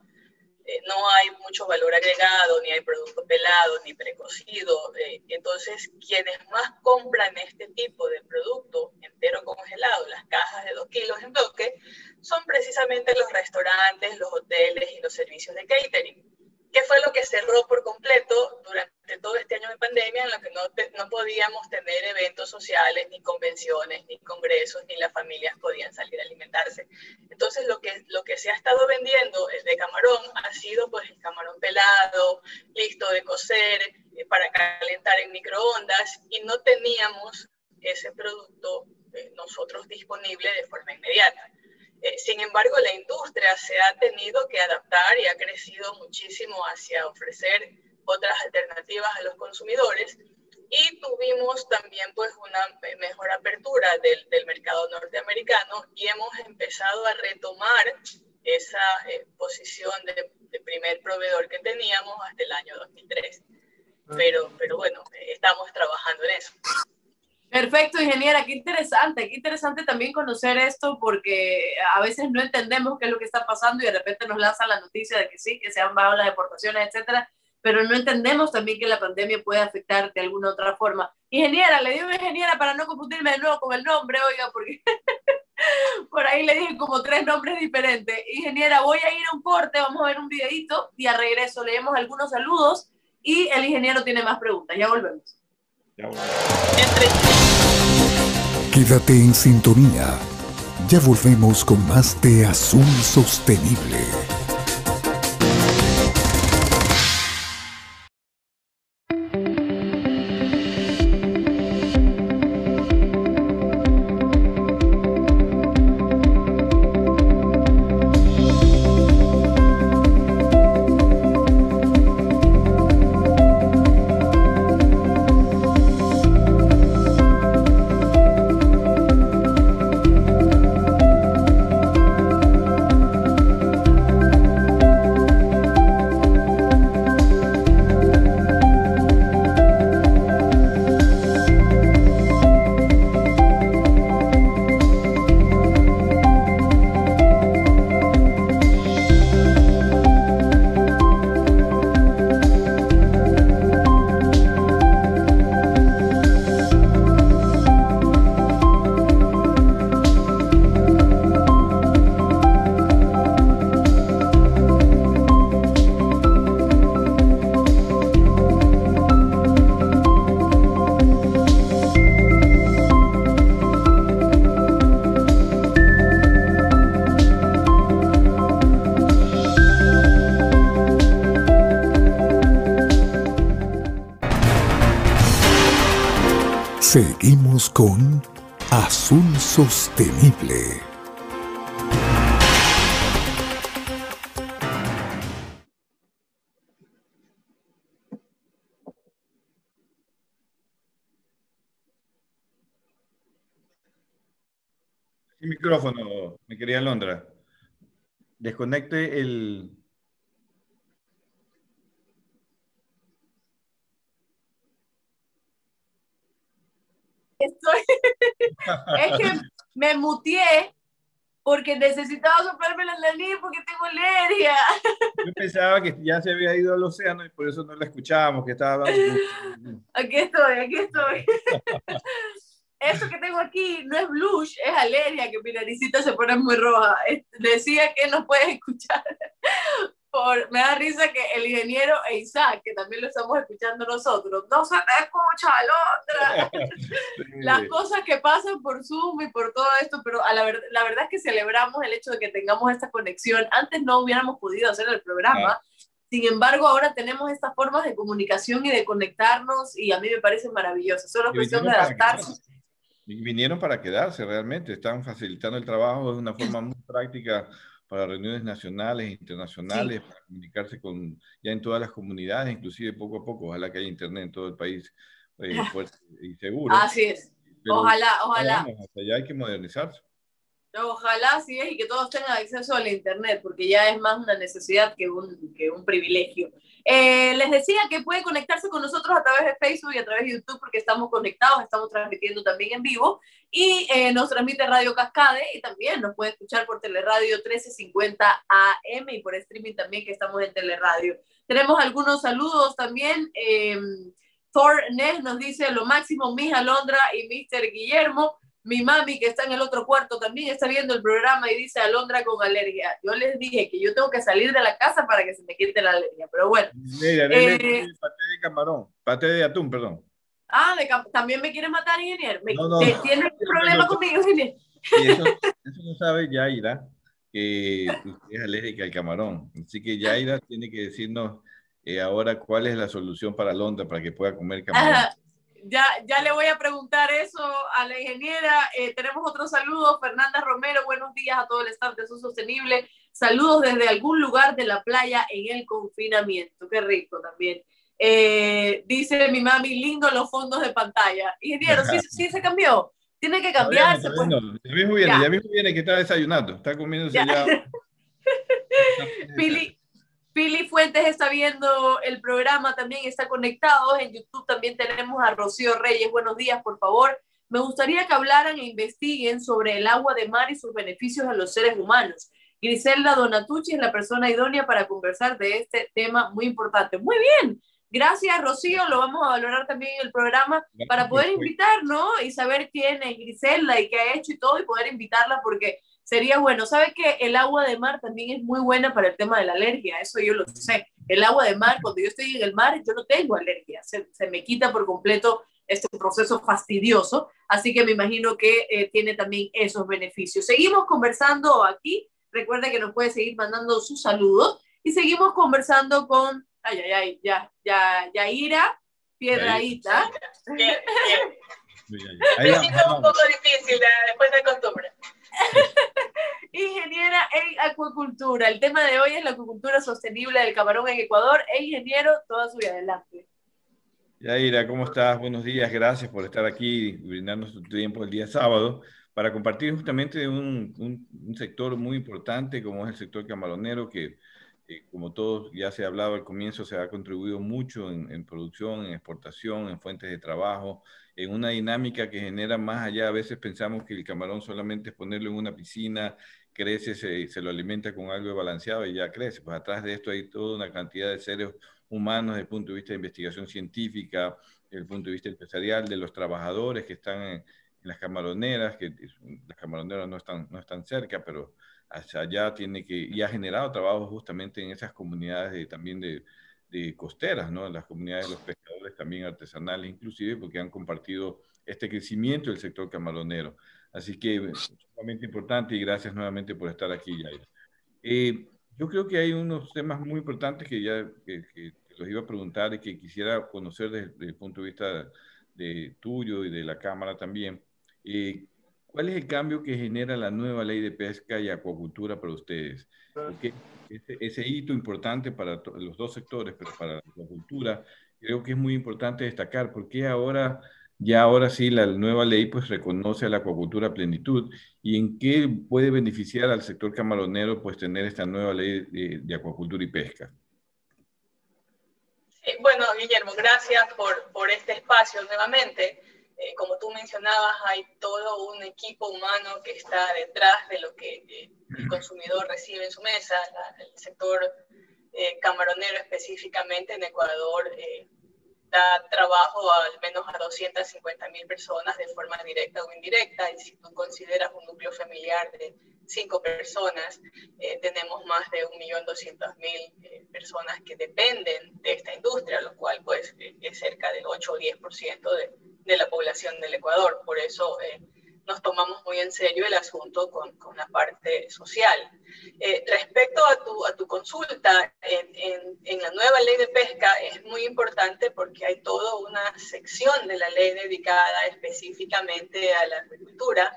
Eh, no hay mucho valor agregado, ni hay producto pelado, ni precocido. Eh, entonces, quienes más compran este tipo de producto entero congelado, las cajas de 2 kilos en bloque, son precisamente los restaurantes, los hoteles y los servicios de catering. ¿Qué fue lo que cerró por completo durante todo este año de pandemia en lo que no, no podíamos tener eventos sociales, ni convenciones, ni congresos, ni las familias podían salir a alimentarse? Entonces, lo que, lo que se ha estado vendiendo de camarón ha sido pues el camarón pelado, listo de cocer, eh, para calentar en microondas, y no teníamos ese producto eh, nosotros disponible de forma inmediata. Eh, sin embargo, la industria se ha tenido que adaptar y ha crecido muchísimo hacia ofrecer otras alternativas a los consumidores y tuvimos también pues una mejor apertura del, del mercado norteamericano y hemos empezado a retomar esa eh, posición de, de, primer proveedor que teníamos hasta el año 2003. Pero, pero bueno, estamos trabajando en eso. Perfecto, ingeniera, qué interesante, qué interesante también conocer esto porque a veces no entendemos qué es lo que está pasando y de repente nos lanzan la noticia de que sí, que se han bajado las deportaciones, etcétera, pero no entendemos también que la pandemia puede afectar de alguna otra forma. Ingeniera, le digo ingeniera para no confundirme de nuevo con el nombre, oiga, porque por ahí le dije como tres nombres diferentes. Ingeniera, voy a ir a un corte, vamos a ver un videito y a regreso leemos algunos saludos y el ingeniero tiene más preguntas. Ya volvemos. Quédate en sintonía. Ya volvemos con más de Azul Sostenible. Seguimos con Azul Sostenible. Sin micrófono, mi querida Londra. Desconecte el... Estoy... es que me mutié porque necesitaba soplarme la nariz porque tengo alergia. Yo pensaba que ya se había ido al océano y por eso no la escuchábamos, que estaba hablando. Aquí estoy, aquí estoy. Eso que tengo aquí no es blush, es alergia, que mi naricita se pone muy roja. Decía que no puedes escuchar. Por, me da risa que el ingeniero e Isaac, que también lo estamos escuchando nosotros, no se te escucha la otra. Las cosas que pasan por Zoom y por todo esto, pero a la, ver, la verdad es que celebramos el hecho de que tengamos esta conexión. Antes no hubiéramos podido hacer el programa. Sin embargo, ahora tenemos estas formas de comunicación y de conectarnos y a mí me parece maravilloso. Solo es cuestión de adaptarse. Vinieron para quedarse realmente, están facilitando el trabajo de una forma muy práctica para reuniones nacionales internacionales, sí. para comunicarse con ya en todas las comunidades, inclusive poco a poco, ojalá que haya internet en todo el país eh, fuerte y seguro. Así es, Pero ojalá, ojalá. Vamos, hasta allá hay que modernizarse. Ojalá sí es y que todos tengan acceso al Internet, porque ya es más una necesidad que un, que un privilegio. Eh, les decía que pueden conectarse con nosotros a través de Facebook y a través de YouTube, porque estamos conectados, estamos transmitiendo también en vivo, y eh, nos transmite Radio Cascade, y también nos puede escuchar por Teleradio 1350 AM y por streaming también, que estamos en Teleradio. Tenemos algunos saludos también. Eh, Thor Ness nos dice lo máximo, Mija Alondra y Mr. Guillermo. Mi mami, que está en el otro cuarto, también está viendo el programa y dice Alondra con alergia. Yo les dije que yo tengo que salir de la casa para que se me quite la alergia, pero bueno. Mira, eh, paté de camarón, paté de atún, perdón. Ah, de, también me quiere matar, ingeniero. Me, no, no, ¿Tienes no, problema conmigo, ingeniero? Eso, eso no sabe Yaira, que es alérgica al camarón. Así que Yaira tiene que decirnos eh, ahora cuál es la solución para Alondra para que pueda comer camarón. Ajá ya, ya le voy a preguntar eso a la ingeniera. Eh, tenemos otro saludo, Fernanda Romero, buenos días a todo el staff de Su Sostenible. Saludos desde algún lugar de la playa en el confinamiento. Qué rico también. Eh, dice mi mami, lindo los fondos de pantalla. Ingeniero, sí, sí se cambió. Tiene que cambiarse. Pues. No, ya mismo viene, ya. ya mismo viene que está desayunando, está comiéndose ya. ya. Pili, Pili Fuentes está viendo el programa, también está conectado. En YouTube también tenemos a Rocío Reyes. Buenos días, por favor. Me gustaría que hablaran e investiguen sobre el agua de mar y sus beneficios a los seres humanos. Griselda Donatucci es la persona idónea para conversar de este tema muy importante. Muy bien. Gracias, Rocío. Lo vamos a valorar también en el programa para poder invitar, ¿no? Y saber quién es Griselda y qué ha hecho y todo y poder invitarla porque sería bueno. ¿Sabe que el agua de mar también es muy buena para el tema de la alergia? Eso yo lo sé. El agua de mar, cuando yo estoy en el mar, yo no tengo alergia. Se, se me quita por completo este proceso fastidioso. Así que me imagino que eh, tiene también esos beneficios. Seguimos conversando aquí. Recuerda que nos puede seguir mandando sus saludos. Y seguimos conversando con, ay, ay, ay, ya, ya, Yaira Piedraíta. Bien, bien. Me siento un poco difícil después de costumbre. Ingeniera en acuicultura. El tema de hoy es la acuicultura sostenible del camarón en Ecuador. E ingeniero, toda su vida adelante. Yaira, ¿cómo estás? Buenos días, gracias por estar aquí brindarnos tu tiempo el día sábado para compartir justamente un, un, un sector muy importante como es el sector camaronero que, eh, como todos ya se ha hablado al comienzo, se ha contribuido mucho en, en producción, en exportación, en fuentes de trabajo, en una dinámica que genera más allá. A veces pensamos que el camarón solamente es ponerlo en una piscina, crece, se, se lo alimenta con algo balanceado y ya crece. Pues atrás de esto hay toda una cantidad de seres humanos desde el punto de vista de investigación científica, desde el punto de vista empresarial, de los trabajadores que están en, en las camaroneras, que las camaroneras no están, no están cerca, pero hacia allá tiene que, y ha generado trabajo justamente en esas comunidades de, también de, de costeras, ¿no? Las comunidades de los pescadores también artesanales, inclusive, porque han compartido este crecimiento del sector camaronero. Así que es sumamente importante y gracias nuevamente por estar aquí, Yaira. Eh, yo creo que hay unos temas muy importantes que ya que, que los iba a preguntar y que quisiera conocer desde, desde el punto de vista de tuyo y de la Cámara también. Eh, ¿Cuál es el cambio que genera la nueva ley de pesca y acuacultura para ustedes? Porque ese, ese hito importante para los dos sectores, pero para la acuacultura, creo que es muy importante destacar, porque ahora, ya ahora sí, la nueva ley pues reconoce a la acuacultura a plenitud y en qué puede beneficiar al sector camaronero pues tener esta nueva ley de, de acuacultura y pesca. bueno, Guillermo, gracias por, por este espacio nuevamente. Eh, como tú mencionabas, hay todo un equipo humano que está detrás de lo que eh, el consumidor recibe en su mesa. el sector eh, camaronero específicamente en Ecuador da trabajo a, al menos a 250 mil personas de forma directa o indirecta. Y si tú consideras un núcleo familiar de cinco personas, tenemos más de 1.200.000 personas que dependen de esta industria, lo cual pues es cerca del 8 o 10% de de la población del Ecuador. Por eso eh, nos tomamos muy en serio el asunto con, con la parte social. Eh, respecto a tu, a tu consulta, en, en, la nueva ley de pesca es muy importante porque hay toda una sección de la ley dedicada específicamente a la agricultura.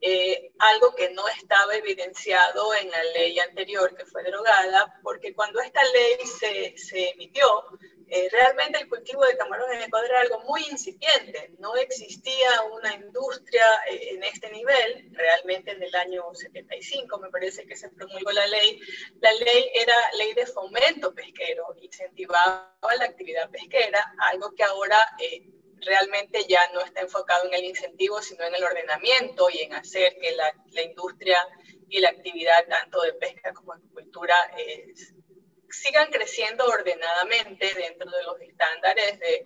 Eh, algo que no estaba evidenciado en la ley anterior que fue derogada, porque cuando esta ley se, se emitió, eh, realmente el cultivo de camarón en Ecuador era algo muy incipiente. No existía una industria eh, en este nivel. Realmente en el año 75 me parece que se promulgó la ley. La ley era ley de fomento pesquero, incentivaba la actividad pesquera, algo que ahora eh, realmente ya no está enfocado en el incentivo, sino en el ordenamiento y en hacer que la, la industria y la actividad tanto de pesca como de agricultura sigan creciendo ordenadamente dentro de los estándares de,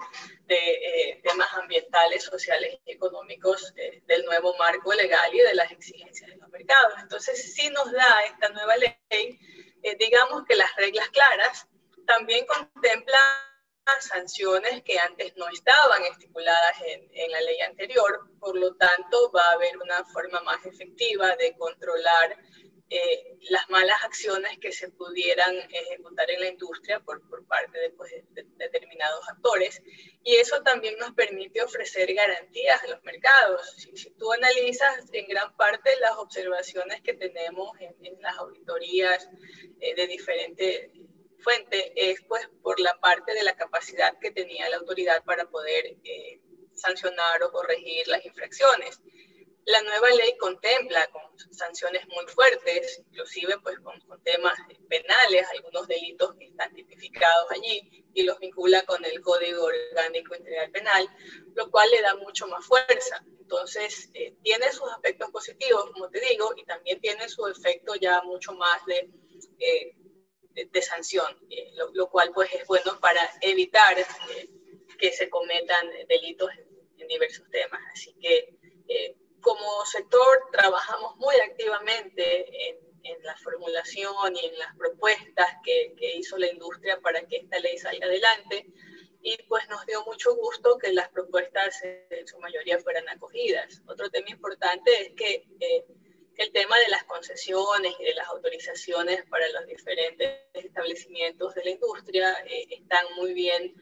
eh, temas ambientales, sociales y económicos eh, del nuevo marco legal y de las exigencias de los mercados. Entonces, sí nos da esta nueva ley, eh, digamos que las reglas claras también contemplan sanciones que antes no estaban estipuladas en, en, la ley anterior, por lo tanto va a haber una forma más efectiva de controlar eh, las malas acciones que se pudieran ejecutar en la industria por, por parte de, pues, de, determinados actores. Y eso también nos permite ofrecer garantías a los mercados. Si, si tú analizas en gran parte las observaciones que tenemos en, en las auditorías eh, de diferentes fuentes, es pues por la parte de la capacidad que tenía la autoridad para poder eh, sancionar o corregir las infracciones. La nueva ley contempla con sanciones muy fuertes, inclusive pues con, temas penales, algunos delitos que están tipificados allí y los vincula con el Código Orgánico Integral Penal, lo cual le da mucho más fuerza. Entonces, eh, tiene sus aspectos positivos, como te digo, y también tiene su efecto ya mucho más de, eh, de, sanción, eh, lo, cual pues es bueno para evitar que se cometan delitos en, en diversos temas. Así que como sector trabajamos muy activamente en, la formulación y en las propuestas que, hizo la industria para que esta ley salga adelante y pues nos dio mucho gusto que las propuestas en su mayoría fueran acogidas. Otro tema importante es que eh, el tema de las concesiones y de las autorizaciones para los diferentes establecimientos de la industria eh, están muy bien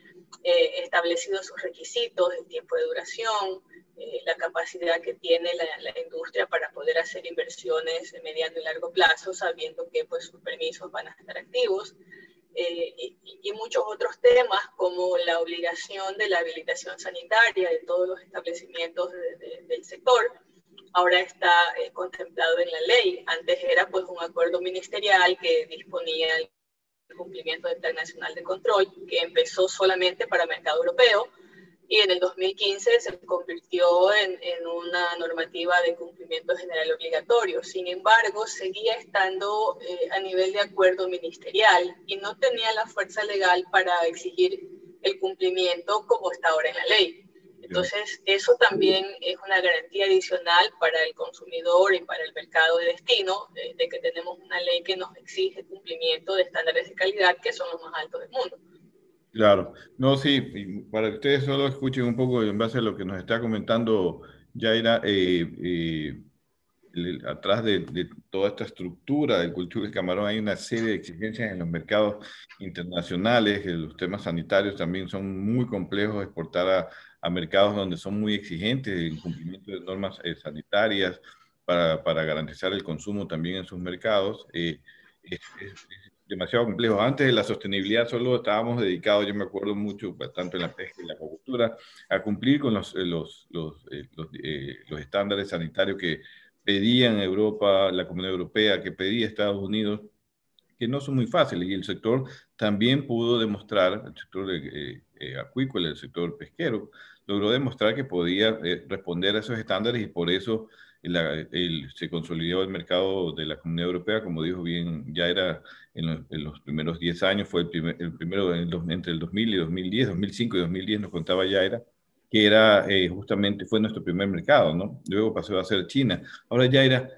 eh, establecidos sus requisitos, el tiempo de duración, eh, la capacidad que tiene la, industria para poder hacer inversiones de mediano y largo plazo, sabiendo que pues, sus permisos van a estar activos. Eh, y, muchos otros temas como la obligación de la habilitación sanitaria de todos los establecimientos del sector, ahora está eh, contemplado en la ley. Antes era pues un acuerdo ministerial que disponía el cumplimiento del Plan Nacional de Control, que empezó solamente para mercado europeo, y en el 2015 se convirtió en, en, una normativa de cumplimiento general obligatorio. Sin embargo, seguía estando eh, a nivel de acuerdo ministerial y no tenía la fuerza legal para exigir el cumplimiento como está ahora en la ley. Entonces, eso también es una garantía adicional para el consumidor y para el mercado de destino, de, de que tenemos una ley que nos exige cumplimiento de estándares de calidad que son los más altos del mundo. Claro, no, sí, para que ustedes solo escuchen un poco en base a lo que nos está comentando Yaira, eh, eh, atrás de, toda esta estructura del cultivo del camarón hay una serie de exigencias en los mercados internacionales, los temas sanitarios también son muy complejos, exportar a mercados donde son muy exigentes en cumplimiento de normas eh, sanitarias para, para, garantizar el consumo también en sus mercados. Eh, es, demasiado complejo. Antes de la sostenibilidad solo estábamos dedicados, yo me acuerdo mucho, pues, tanto en la pesca y la agricultura, a cumplir con los, los, los, los, los estándares sanitarios que pedían Europa, la Comunidad Europea, que pedía Estados Unidos que no son muy fáciles y el sector también pudo demostrar, el sector eh, eh, acuícola, el sector pesquero, logró demostrar que podía eh, responder a esos estándares y por eso se consolidó el mercado de la Comunidad Europea, como dijo bien, ya era en los, primeros 10 años, fue el, primero entre el 2000 y 2010, 2005 y 2010 nos contaba ya era que era justamente, fue nuestro primer mercado, ¿no? Luego pasó a ser China. Ahora ya era,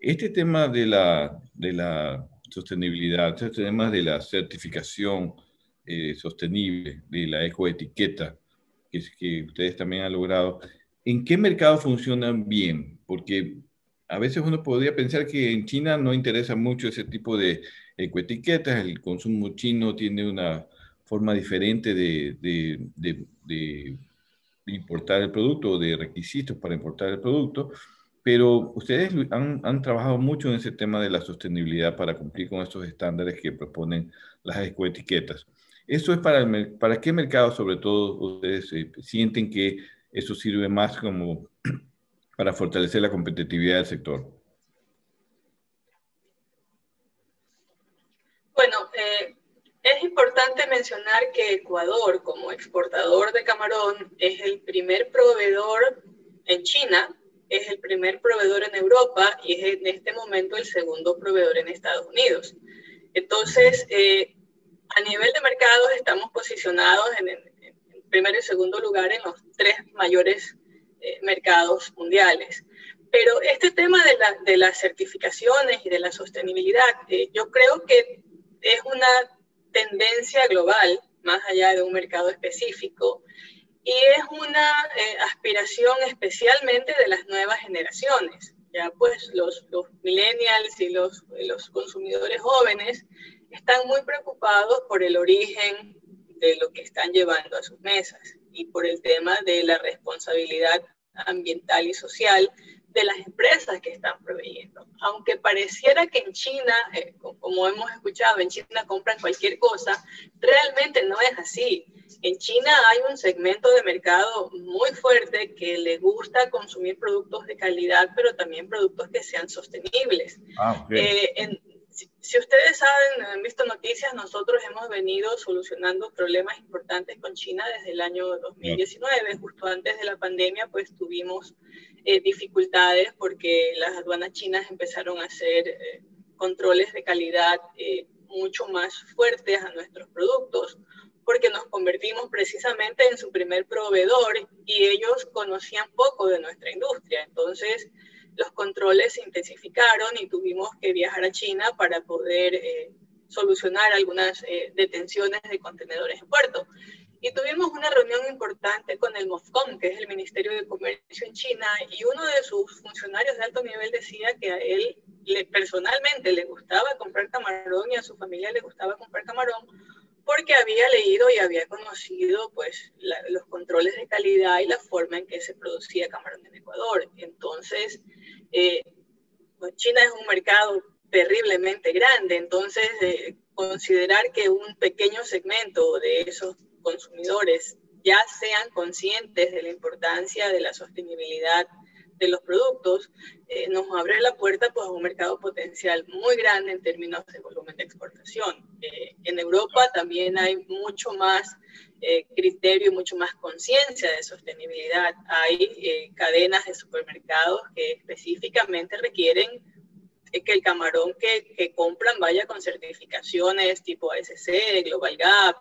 este tema de la, de la sostenibilidad, estos temas de la certificación eh, sostenible, de la ecoetiqueta, que, que ustedes también han logrado, ¿en qué mercado funcionan bien? Porque a veces uno podría pensar que en China no interesa mucho ese tipo de ecoetiquetas, el consumo chino tiene una forma diferente de, de, de, de importar el producto, de requisitos para importar el producto, pero ustedes han, han, trabajado mucho en ese tema de la sostenibilidad para cumplir con estos estándares que proponen las ecoetiquetas. ¿Eso es para, el, para qué mercado, sobre todo, ustedes eh, sienten que eso sirve más como para fortalecer la competitividad del sector? Bueno, eh, es importante mencionar que Ecuador, como exportador de camarón, es el primer proveedor en China es el primer proveedor en Europa y es en este momento el segundo proveedor en Estados Unidos. Entonces, eh, a nivel de mercados estamos posicionados en, el primero y segundo lugar en los tres mayores eh, mercados mundiales. Pero este tema de, la, de, las certificaciones y de la sostenibilidad, eh, yo creo que es una tendencia global, más allá de un mercado específico, y es una eh, aspiración especialmente de las nuevas generaciones. Ya pues los, los millennials y los, los consumidores jóvenes están muy preocupados por el origen de lo que están llevando a sus mesas y por el tema de la responsabilidad ambiental y social de las empresas que están proveyendo. Aunque pareciera que en China, eh, como hemos escuchado, en China compran cualquier cosa, realmente no es así. En China hay un segmento de mercado muy fuerte que le gusta consumir productos de calidad, pero también productos que sean sostenibles. Ah, eh, si, ustedes saben, han visto noticias, nosotros hemos venido solucionando problemas importantes con China desde el año 2019. Justo antes de la pandemia, pues tuvimos eh, dificultades porque las aduanas chinas empezaron a hacer eh, controles de calidad eh, mucho más fuertes a nuestros productos porque nos convertimos precisamente en su primer proveedor y ellos conocían poco de nuestra industria. Entonces, los controles se intensificaron y tuvimos que viajar a China para poder solucionar algunas detenciones de contenedores en puerto. Y tuvimos una reunión importante con el MOFCOM, que es el Ministerio de Comercio en China, y uno de sus funcionarios de alto nivel decía que a él le, personalmente le gustaba comprar camarón y a su familia le gustaba comprar camarón porque había leído y había conocido pues los controles de calidad y la forma en que se producía camarón en Ecuador. Entonces, eh, pues China es un mercado terriblemente grande, entonces eh, considerar que un pequeño segmento de esos consumidores ya sean conscientes de la importancia de la sostenibilidad de los productos, eh, nos abre la puerta pues, a un mercado potencial muy grande en términos de volumen de exportación. Eh, en Europa también hay mucho más eh, criterio y mucho más conciencia de sostenibilidad. Hay cadenas de supermercados que específicamente requieren que el camarón que, que compran vaya con certificaciones tipo ASC, Global Gap,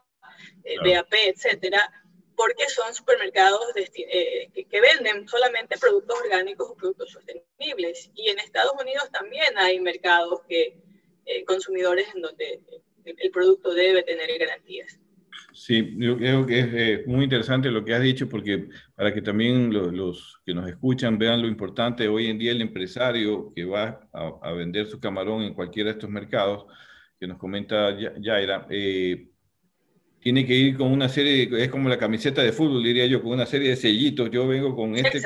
eh, BAP, etcétera, porque son supermercados eh, que, venden solamente productos orgánicos o productos sostenibles. Y en Estados Unidos también hay mercados que eh, consumidores en donde el, producto debe tener garantías. Sí, yo creo que es muy interesante lo que has dicho porque para que también los, que nos escuchan vean lo importante, hoy en día el empresario que va a, vender su camarón en cualquiera de estos mercados, que nos comenta Yaira, eh, tiene que ir con una serie, es como la camiseta de fútbol, diría yo, con una serie de sellitos. Yo vengo con este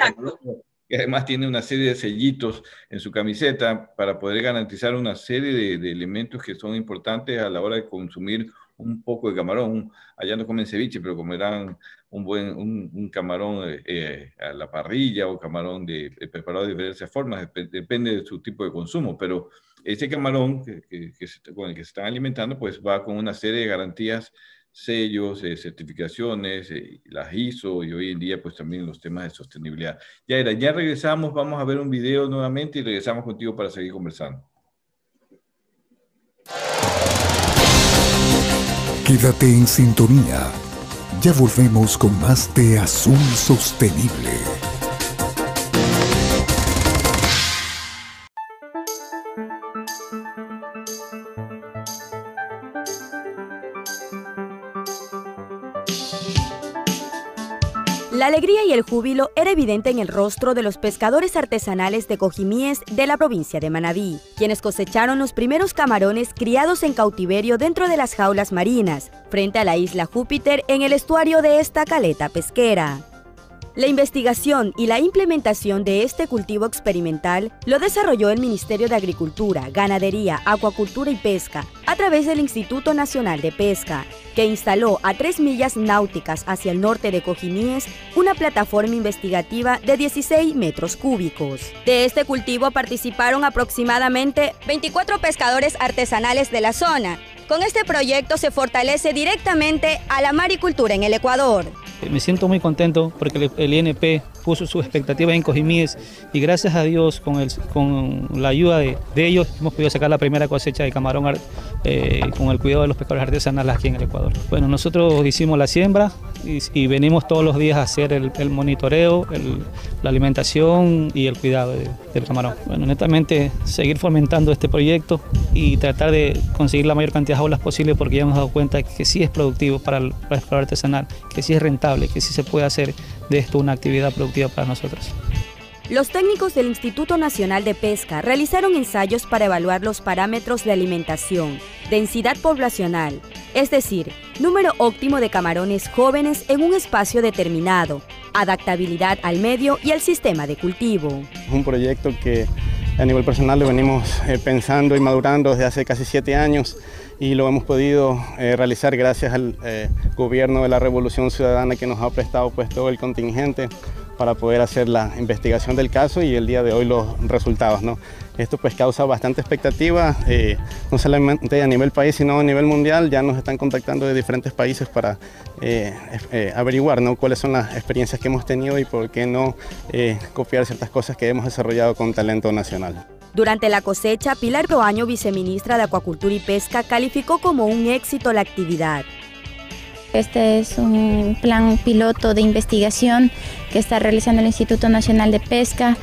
que además tiene una serie de sellitos en su camiseta para poder garantizar una serie de, de elementos que son importantes a la hora de consumir un poco de camarón. Allá no comen ceviche, pero comerán un buen un, camarón eh, a la parrilla o camarón de, eh, preparado de diversas formas, depende de su tipo de consumo, pero ese camarón que, con el que se están alimentando, pues va con una serie de garantías, sellos, certificaciones, las ISO y hoy en día pues también los temas de sostenibilidad. Ya era, ya regresamos, vamos a ver un video nuevamente y regresamos contigo para seguir conversando. Quédate en sintonía. Ya volvemos con más de Azul Sostenible. Alegría y el júbilo era evidente en el rostro de los pescadores artesanales de Cojimíes de la provincia de Manabí, quienes cosecharon los primeros camarones criados en cautiverio dentro de las jaulas marinas, frente a la isla Júpiter en el estuario de esta caleta pesquera. La investigación y la implementación de este cultivo experimental lo desarrolló el Ministerio de Agricultura, Ganadería, Acuacultura y Pesca a través del Instituto Nacional de Pesca, que instaló a tres millas náuticas hacia el norte de Cojimíes una plataforma investigativa de 16 metros cúbicos. De este cultivo participaron aproximadamente 24 pescadores artesanales de la zona. Con este proyecto se fortalece directamente a la maricultura en el Ecuador. Me siento muy contento porque el INP puso sus expectativas en Cojimíes y gracias a Dios con, el, con la ayuda de, ellos hemos podido sacar la primera cosecha de camarón eh, con el cuidado de los pescadores artesanales aquí en el Ecuador. Bueno, nosotros hicimos la siembra y, venimos todos los días a hacer el, monitoreo, la alimentación y el cuidado del camarón. Bueno, netamente seguir fomentando este proyecto y tratar de conseguir la mayor cantidad de aulas posible porque ya hemos dado cuenta que sí es productivo para el, para el artesanal, que sí es rentable, que sí se puede hacer de esto una actividad productiva para nosotros. Los técnicos del Instituto Nacional de Pesca realizaron ensayos para evaluar los parámetros de alimentación, densidad poblacional, es decir, número óptimo de camarones jóvenes en un espacio determinado, adaptabilidad al medio y al sistema de cultivo. Es un proyecto que a nivel personal lo venimos eh, pensando y madurando desde hace casi siete años y lo hemos podido eh, realizar gracias al eh, gobierno de la Revolución Ciudadana que nos ha prestado pues todo el contingente para poder hacer la investigación del caso y el día de hoy los resultados. Esto pues causa bastante expectativa, eh, no solamente a nivel país, sino a nivel mundial. Ya nos están contactando de diferentes países para averiguar ¿no? cuáles son las experiencias que hemos tenido y por qué no copiar ciertas cosas que hemos desarrollado con talento nacional. Durante la cosecha, Pilar Roaño, viceministra de Acuacultura y Pesca, calificó como un éxito la actividad. Este es un plan piloto de investigación que está realizando el Instituto Nacional de Pesca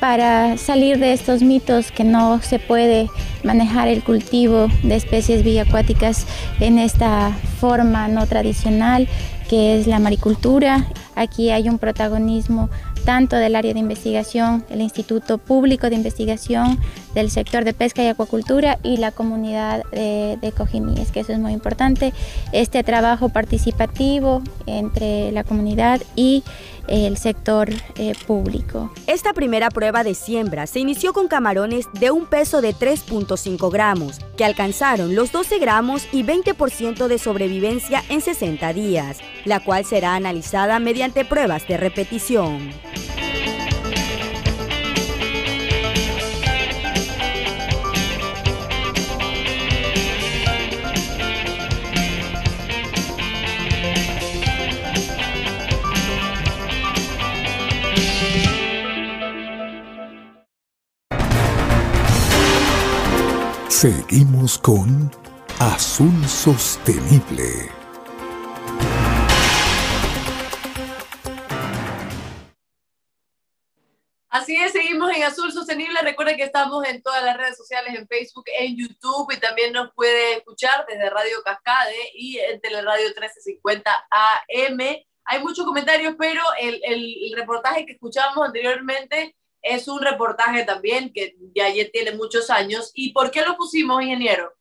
para salir de estos mitos que no se puede manejar el cultivo de especies biacuáticas en esta forma no tradicional que es la maricultura. Aquí hay un protagonismo tanto del área de investigación, el Instituto Público de Investigación del sector de pesca y acuacultura y la comunidad de, de Cojimíes, que eso es muy importante. Este trabajo participativo entre la comunidad y el sector eh, público. Esta primera prueba de siembra se inició con camarones de un peso de 3.5 gramos, que alcanzaron los 12 gramos y 20% de sobrevivencia en 60 días, la cual será analizada mediante pruebas de repetición. Seguimos con Azul Sostenible. Así es, seguimos en Azul Sostenible. Recuerden que estamos en todas las redes sociales, en Facebook, en YouTube y también nos puede escuchar desde Radio Cascade y en Teleradio 1350 AM. Hay muchos comentarios, pero el, el reportaje que escuchamos anteriormente es un reportaje también que ya ayer tiene muchos años. ¿Y por qué lo pusimos, ingeniero?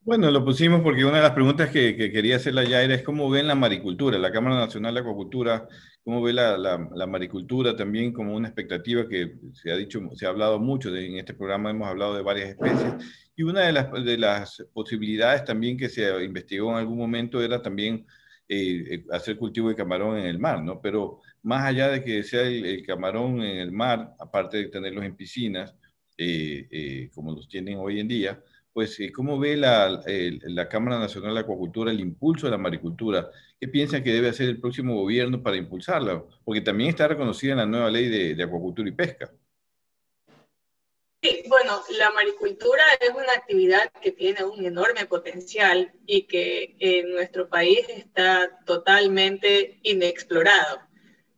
Bueno, lo pusimos porque una de las preguntas que, quería hacer la Yaira es cómo ven la maricultura, la Cámara Nacional de Acuacultura, cómo ve la, maricultura también como una expectativa que se ha dicho, se ha hablado mucho, en este programa hemos hablado de varias especies, y una de las, de las posibilidades también que se investigó en algún momento era también eh, eh, hacer cultivo de camarón en el mar, ¿no? Pero más allá de que sea el, camarón en el mar, aparte de tenerlos en piscinas, eh, como los tienen hoy en día, pues, ¿cómo ve la, Cámara Nacional de Acuacultura el impulso de la maricultura? ¿Qué piensa que debe hacer el próximo gobierno para impulsarla? Porque también está reconocida en la nueva ley de, acuacultura y pesca. Sí, bueno, la maricultura es una actividad que tiene un enorme potencial y que en nuestro país está totalmente inexplorado.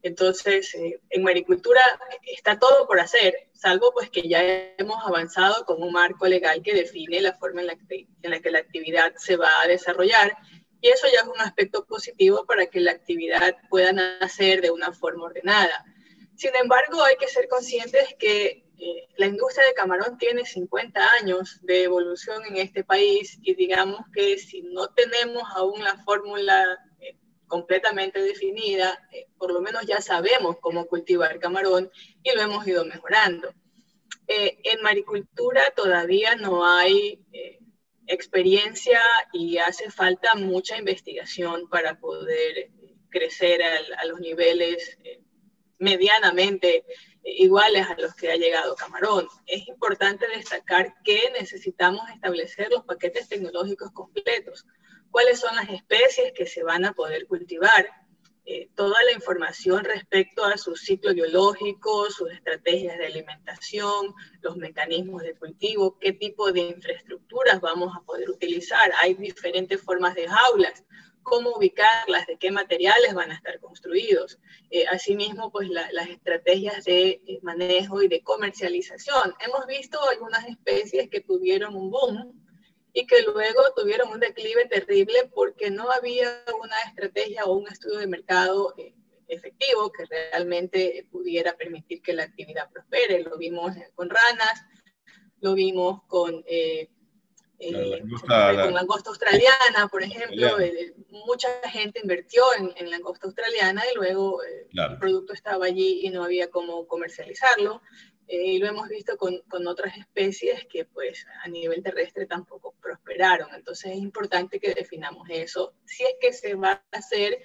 Entonces, eh, en maricultura está todo por hacer, salvo pues que ya hemos avanzado con un marco legal que define la forma en la que, en la, que la actividad se va a desarrollar y eso ya es un aspecto positivo para que la actividad pueda nacer de una forma ordenada. Sin embargo, hay que ser conscientes que eh, la industria de camarón tiene 50 años de evolución en este país y digamos que si no tenemos aún la fórmula completamente definida, eh, por lo menos ya sabemos cómo cultivar camarón y lo hemos ido mejorando. Eh, en maricultura todavía no hay eh, experiencia y hace falta mucha investigación para poder crecer a los niveles medianamente iguales a los que ha llegado Camarón. Es importante destacar que necesitamos establecer los paquetes tecnológicos completos cuáles son las especies que se van a poder cultivar, eh, toda la información respecto a su ciclo biológico, sus estrategias de alimentación, los mecanismos de cultivo, qué tipo de infraestructuras vamos a poder utilizar. Hay diferentes formas de jaulas, cómo ubicarlas, de qué materiales van a estar construidos. Eh, asimismo, pues las estrategias de eh, manejo y de comercialización. Hemos visto algunas especies que tuvieron un boom y que luego tuvieron un declive terrible porque no había una estrategia o un estudio de mercado eh, efectivo que realmente pudiera permitir que la actividad prospere. Lo vimos con ranas, lo vimos con, eh, eh, con langosta australiana, por ejemplo. mucha gente invirtió en, en langosta australiana y luego el producto estaba allí y no había cómo comercializarlo. Eh, y lo hemos visto con, con, otras especies que pues a nivel terrestre tampoco prosperaron. Entonces es importante que definamos eso, si es que se va a hacer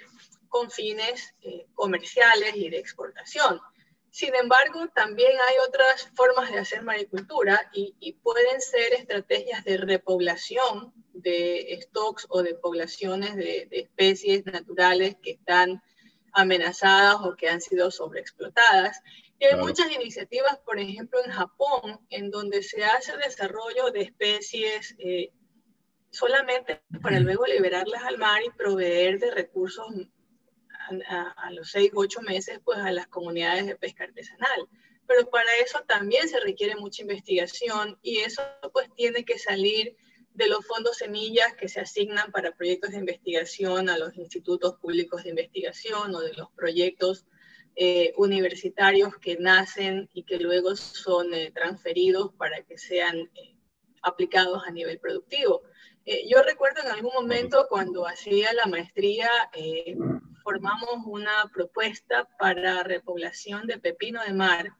con fines eh, comerciales y de exportación. Sin embargo, también hay otras formas de hacer maricultura y, y pueden ser estrategias de repoblación de stocks o de poblaciones de, de especies naturales que están amenazadas o que han sido sobreexplotadas. Y hay muchas iniciativas, por ejemplo, en Japón, en donde se hace desarrollo de especies eh, solamente para luego liberarlas al mar y proveer de recursos a, los seis o ocho meses pues, a las comunidades de pesca artesanal. Pero para eso también se requiere mucha investigación y eso pues tiene que salir de los fondos semillas que se asignan para proyectos de investigación a los institutos públicos de investigación o de los proyectos eh, universitarios que nacen y que luego son eh, transferidos para que sean eh, aplicados a nivel productivo. yo recuerdo en algún momento cuando hacía la maestría, formamos una propuesta para repoblación de pepino de mar,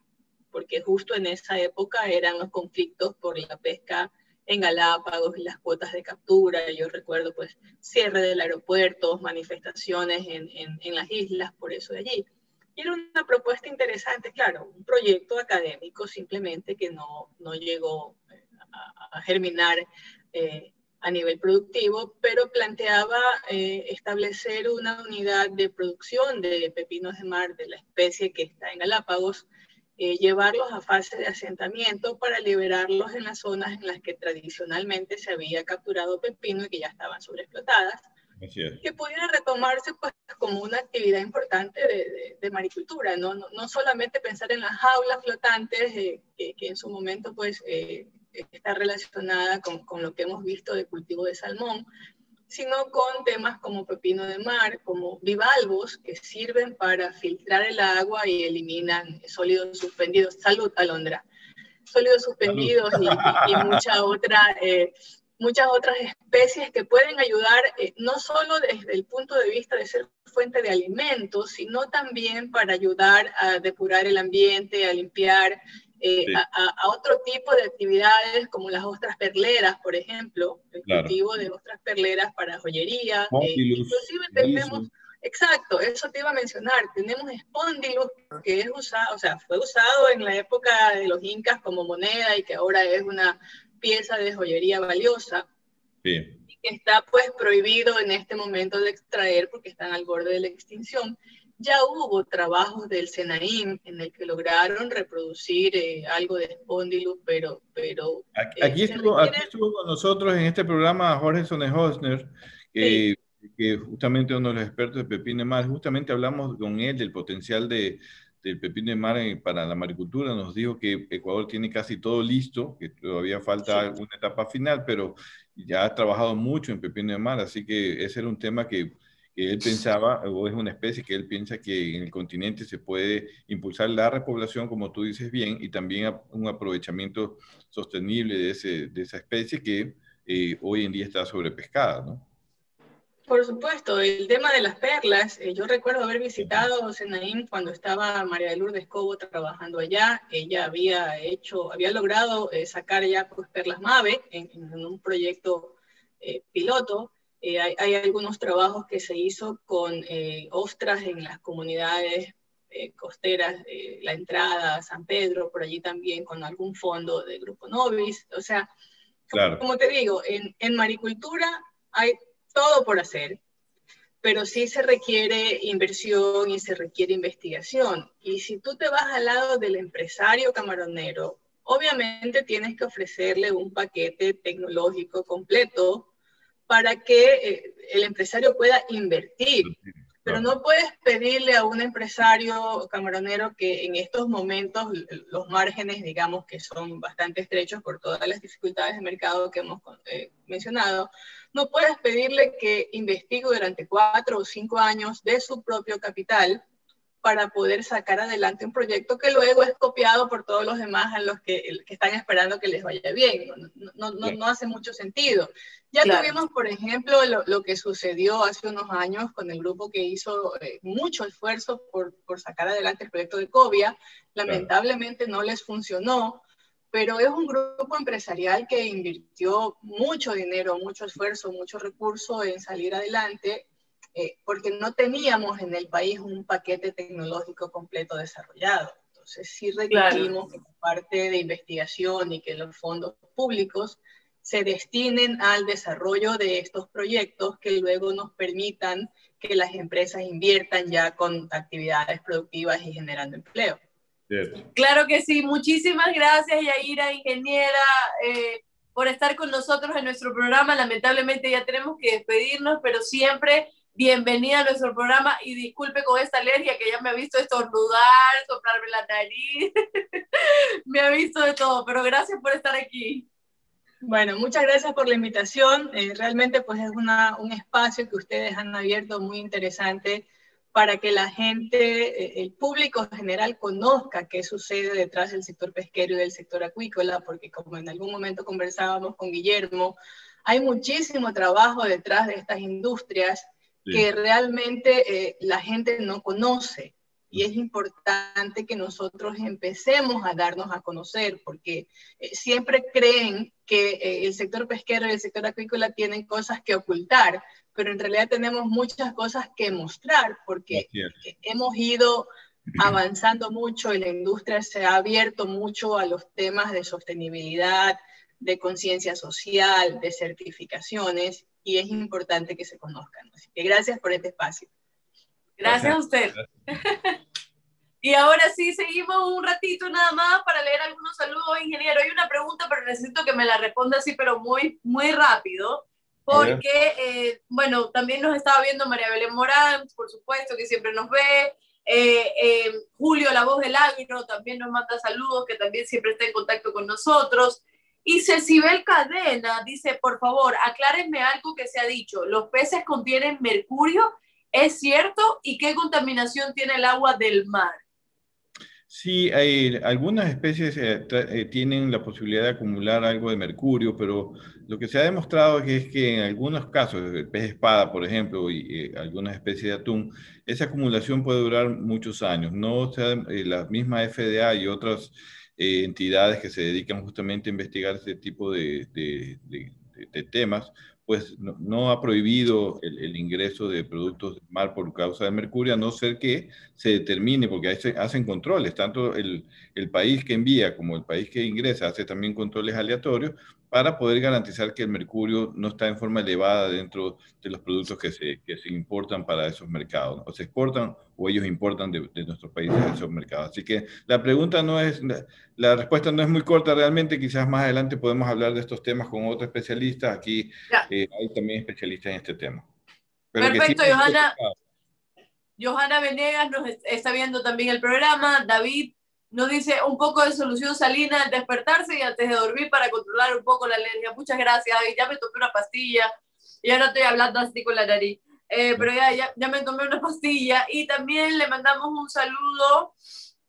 porque justo en esa época eran los conflictos por la pesca en Galápagos y las cuotas de captura. Yo recuerdo pues cierre del aeropuerto, manifestaciones en, en, en las islas, por eso de allí. Y era una propuesta interesante, claro, un proyecto académico simplemente que no, no llegó eh, a, germinar eh, a nivel productivo, pero planteaba eh, establecer una unidad de producción de pepinos de mar de la especie que está en Galápagos, llevarlos a fase de asentamiento para liberarlos en las zonas en las que tradicionalmente se había capturado pepino y que ya estaban sobreexplotadas que pudiera retomarse pues, como una actividad importante de, de, maricultura, ¿no? ¿no? No, solamente pensar en las jaulas flotantes, eh, que, que, en su momento pues, eh, está relacionada con, con, lo que hemos visto de cultivo de salmón, sino con temas como pepino de mar, como bivalvos, que sirven para filtrar el agua y eliminan sólidos suspendidos. Salud, Alondra. Sólidos suspendidos y, y, mucha otra... Eh, muchas otras especies que pueden ayudar eh, no solo desde el punto de vista de ser fuente de alimentos, sino también para ayudar a depurar el ambiente, a limpiar, eh, a, otro tipo de actividades como las ostras perleras, por ejemplo, el cultivo de ostras perleras para joyería. Eh, inclusive tenemos, exacto, eso te iba a mencionar, tenemos espondilus que es usado, o sea, fue usado en la época de los incas como moneda y que ahora es una pieza de joyería valiosa. Y que está pues prohibido en este momento de extraer porque están al borde de la extinción. Ya hubo trabajos del SENAIM en el que lograron reproducir eh, algo de Spondylus, pero... pero aquí, eh, estuvo, aquí, estuvo, con nosotros en este programa Jorge Sonehosner, que justamente uno de los expertos de pepino de mar, justamente hablamos con él del potencial de, del pepino de mar para la maricultura, nos dijo que Ecuador tiene casi todo listo, que todavía falta una etapa final, pero ya ha trabajado mucho en pepino de mar, así que ese era un tema que que él pensaba, o es una especie que él piensa que en el continente se puede impulsar la repoblación, como tú dices bien, y también un aprovechamiento sostenible de, ese, de esa especie que eh, hoy en día está sobrepescada, ¿no? Por supuesto, el tema de las perlas, eh, yo recuerdo haber visitado Senaín cuando estaba María de Lourdes Cobo trabajando allá, ella había hecho, había logrado eh, sacar ya pues, perlas MAVE en, en un proyecto piloto, eh, hay, algunos trabajos que se hizo con eh, ostras en las comunidades eh, costeras, la entrada, San Pedro, por allí también con algún fondo de Grupo Novis. O sea, como, te digo, en, en maricultura hay todo por hacer, pero sí se requiere inversión y se requiere investigación. Y si tú te vas al lado del empresario camaronero, obviamente tienes que ofrecerle un paquete tecnológico completo para que eh, el empresario pueda invertir. Pero no puedes pedirle a un empresario camaronero que en estos momentos los márgenes, digamos que son bastante estrechos por todas las dificultades de mercado que hemos eh, mencionado, no puedes pedirle que investigue durante cuatro o cinco años de su propio capital para poder sacar adelante un proyecto que luego es copiado por todos los demás a los que, que están esperando que les vaya bien. No, no, no, hace mucho sentido. Ya tuvimos, por ejemplo, lo, que sucedió hace unos años con el grupo que hizo eh, mucho esfuerzo por, por, sacar adelante el proyecto de Covia. Lamentablemente no les funcionó, pero es un grupo empresarial que invirtió mucho dinero, mucho esfuerzo, mucho recurso en salir adelante eh, porque no teníamos en el país un paquete tecnológico completo desarrollado. Entonces sí requerimos que parte de investigación y que los fondos públicos se destinen al desarrollo de estos proyectos que luego nos permitan que las empresas inviertan ya con actividades productivas y generando empleo. Claro que sí, muchísimas gracias Yaira, ingeniera, eh, por estar con nosotros en nuestro programa. Lamentablemente ya tenemos que despedirnos, pero siempre bienvenida a nuestro programa y disculpe con esta alergia que ya me ha visto estornudar, soplarme la nariz, me ha visto de todo, pero gracias por estar aquí. Bueno, muchas gracias por la invitación. Eh, realmente pues es una, un espacio que ustedes han abierto muy interesante para que la gente, eh, el público en general conozca qué sucede detrás del sector pesquero y del sector acuícola, porque como en algún momento conversábamos con Guillermo, hay muchísimo trabajo detrás de estas industrias que realmente eh, la gente no conoce. Y es importante que nosotros empecemos a darnos a conocer, porque eh, siempre creen que eh, el sector pesquero y el sector acuícola tienen cosas que ocultar, pero en realidad tenemos muchas cosas que mostrar, porque hemos ido avanzando mucho y la industria se ha abierto mucho a los temas de sostenibilidad, de conciencia social, de certificaciones, y es importante que se conozcan. Así que gracias por este espacio. Gracias, a usted. y ahora sí, seguimos un ratito nada más para leer algunos saludos, ingeniero. Hay una pregunta, pero necesito que me la responda así, pero muy, muy rápido. Porque, eh, bueno, también nos estaba viendo María Belén Morán, por supuesto, que siempre nos ve. Eh, eh, Julio, la voz del agro, también nos manda saludos, que también siempre está en contacto con nosotros. Y Cecibel Cadena dice, por favor, aclárenme algo que se ha dicho. ¿Los peces contienen mercurio? ¿Es cierto? ¿Y qué contaminación tiene el agua del mar? Sí, algunas especies eh, eh, tienen la posibilidad de acumular algo de mercurio, pero lo que se ha demostrado es que en algunos casos, el pez espada, por ejemplo, y eh, algunas especies de atún, esa acumulación puede durar muchos años. No sea, la misma FDA y otras entidades que se dedican justamente a investigar ese tipo de, de temas, pues no, ha prohibido el, ingreso de productos del mar por causa de mercurio, a no ser que se determine, porque hacen, hacen controles, tanto el, el, país que envía como el país que ingresa hace también controles aleatorios para poder garantizar que el mercurio no está en forma elevada dentro de los productos que se, que se importan para esos mercados, o se exportan o ellos importan de, de, nuestros países a esos mercados. Así que la pregunta no es, la, respuesta no es muy corta realmente, quizás más adelante podemos hablar de estos temas con otros especialistas, aquí eh, hay también especialistas en este tema. Perfecto, Johanna. Johanna Venegas nos está viendo también el programa, David nos dice un poco de solución salina al despertarse y antes de dormir para controlar un poco la alergia. Muchas gracias, Ya me tomé una pastilla y ahora estoy hablando así con la nariz. Eh, pero ya, ya, ya, me tomé una pastilla y también le mandamos un saludo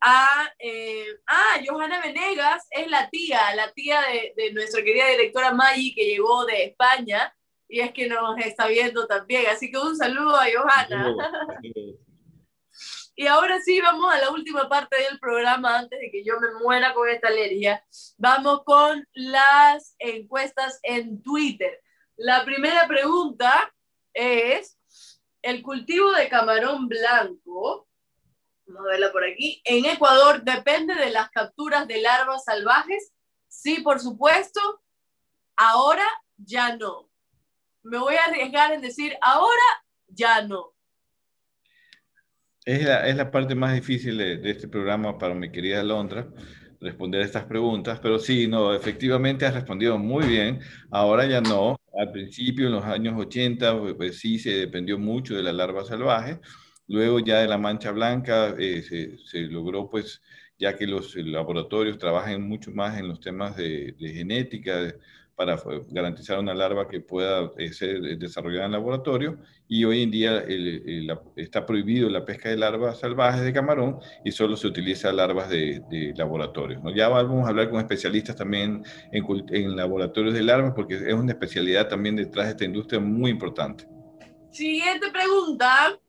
a, eh, ah, Johanna Venegas, es la tía, la tía de, de nuestra querida directora Maggi que llegó de España y es que nos está viendo también. Así que un saludo a Johanna. Y ahora sí, vamos a la última parte del programa antes de que yo me muera con esta alergia. Vamos con las encuestas en Twitter. La primera pregunta es, ¿el cultivo de camarón blanco, vamos a verla por aquí, en Ecuador depende de las capturas de larvas salvajes? Sí, por supuesto. Ahora ya no. Me voy a arriesgar en decir, ahora ya no. Es la, parte más difícil de, este programa para mi querida Londra, responder estas preguntas, pero sí, no, efectivamente has respondido muy bien, ahora ya no, al principio en los años 80 pues, pues, sí se dependió mucho de la larva salvaje, luego ya de la mancha blanca eh, se, logró pues ya que los laboratorios trabajan mucho más en los temas de, de genética, para garantizar una larva que pueda eh, ser desarrollada en laboratorio y hoy en día está prohibido la pesca de larvas salvajes de camarón y solo se utiliza larvas de, de laboratorio. Ya vamos a hablar con especialistas también en, en, laboratorios de larvas porque es una especialidad también detrás de esta industria muy importante. Siguiente pregunta.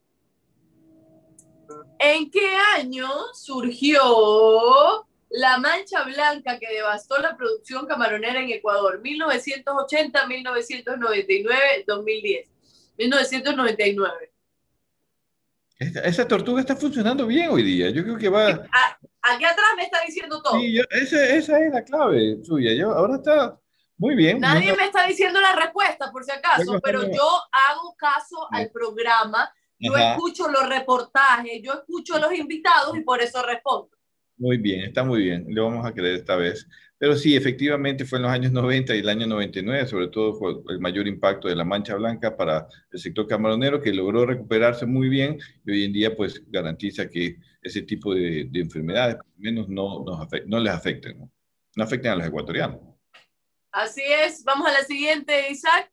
¿En qué año surgió la mancha blanca que devastó la producción camaronera en Ecuador, 1980, 1999, 2010. 1999. esa tortuga está funcionando bien hoy día. Yo creo que va. aquí atrás me está diciendo todo. Sí, esa, esa, es la clave suya. Yo, ahora está muy bien. Nadie me está diciendo la respuesta, por si acaso, pero yo hago caso al programa. Yo escucho los reportajes, yo escucho a los invitados y por eso respondo. Muy bien, está muy bien, le vamos a creer esta vez. Pero sí, efectivamente fue en los años 90 y el año 99, sobre todo fue el mayor impacto de la mancha blanca para el sector camaronero, que logró recuperarse muy bien y hoy en día pues garantiza que ese tipo de, enfermedades, al menos no, no les afecten, no afecten a los ecuatorianos. Así es, vamos a la siguiente, Isaac.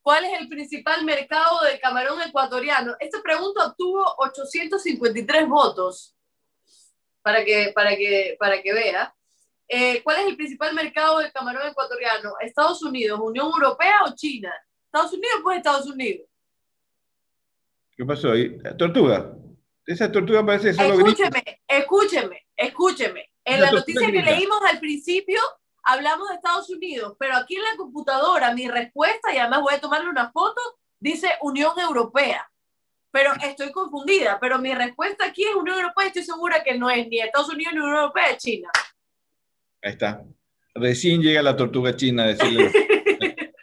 ¿Cuál es el principal mercado del camarón ecuatoriano? Esta pregunta obtuvo 853 votos para que, para que, para que vea. Eh, ¿Cuál es el principal mercado del camarón ecuatoriano? ¿Estados Unidos, Unión Europea o China? Estados Unidos, pues Estados Unidos. ¿Qué pasó ahí? ¿Tortuga? Esa tortuga parece solo Escúcheme, escúcheme, escúcheme. En la, noticia que leímos al principio hablamos de Estados Unidos, pero aquí en la computadora mi respuesta, y además voy a tomarle una foto, dice Unión Europea pero estoy confundida. Pero mi respuesta aquí es Unión Europea, estoy segura que no es ni Estados Unidos ni Unión Europea, es China. Ahí está. Recién llega la tortuga china a decirle.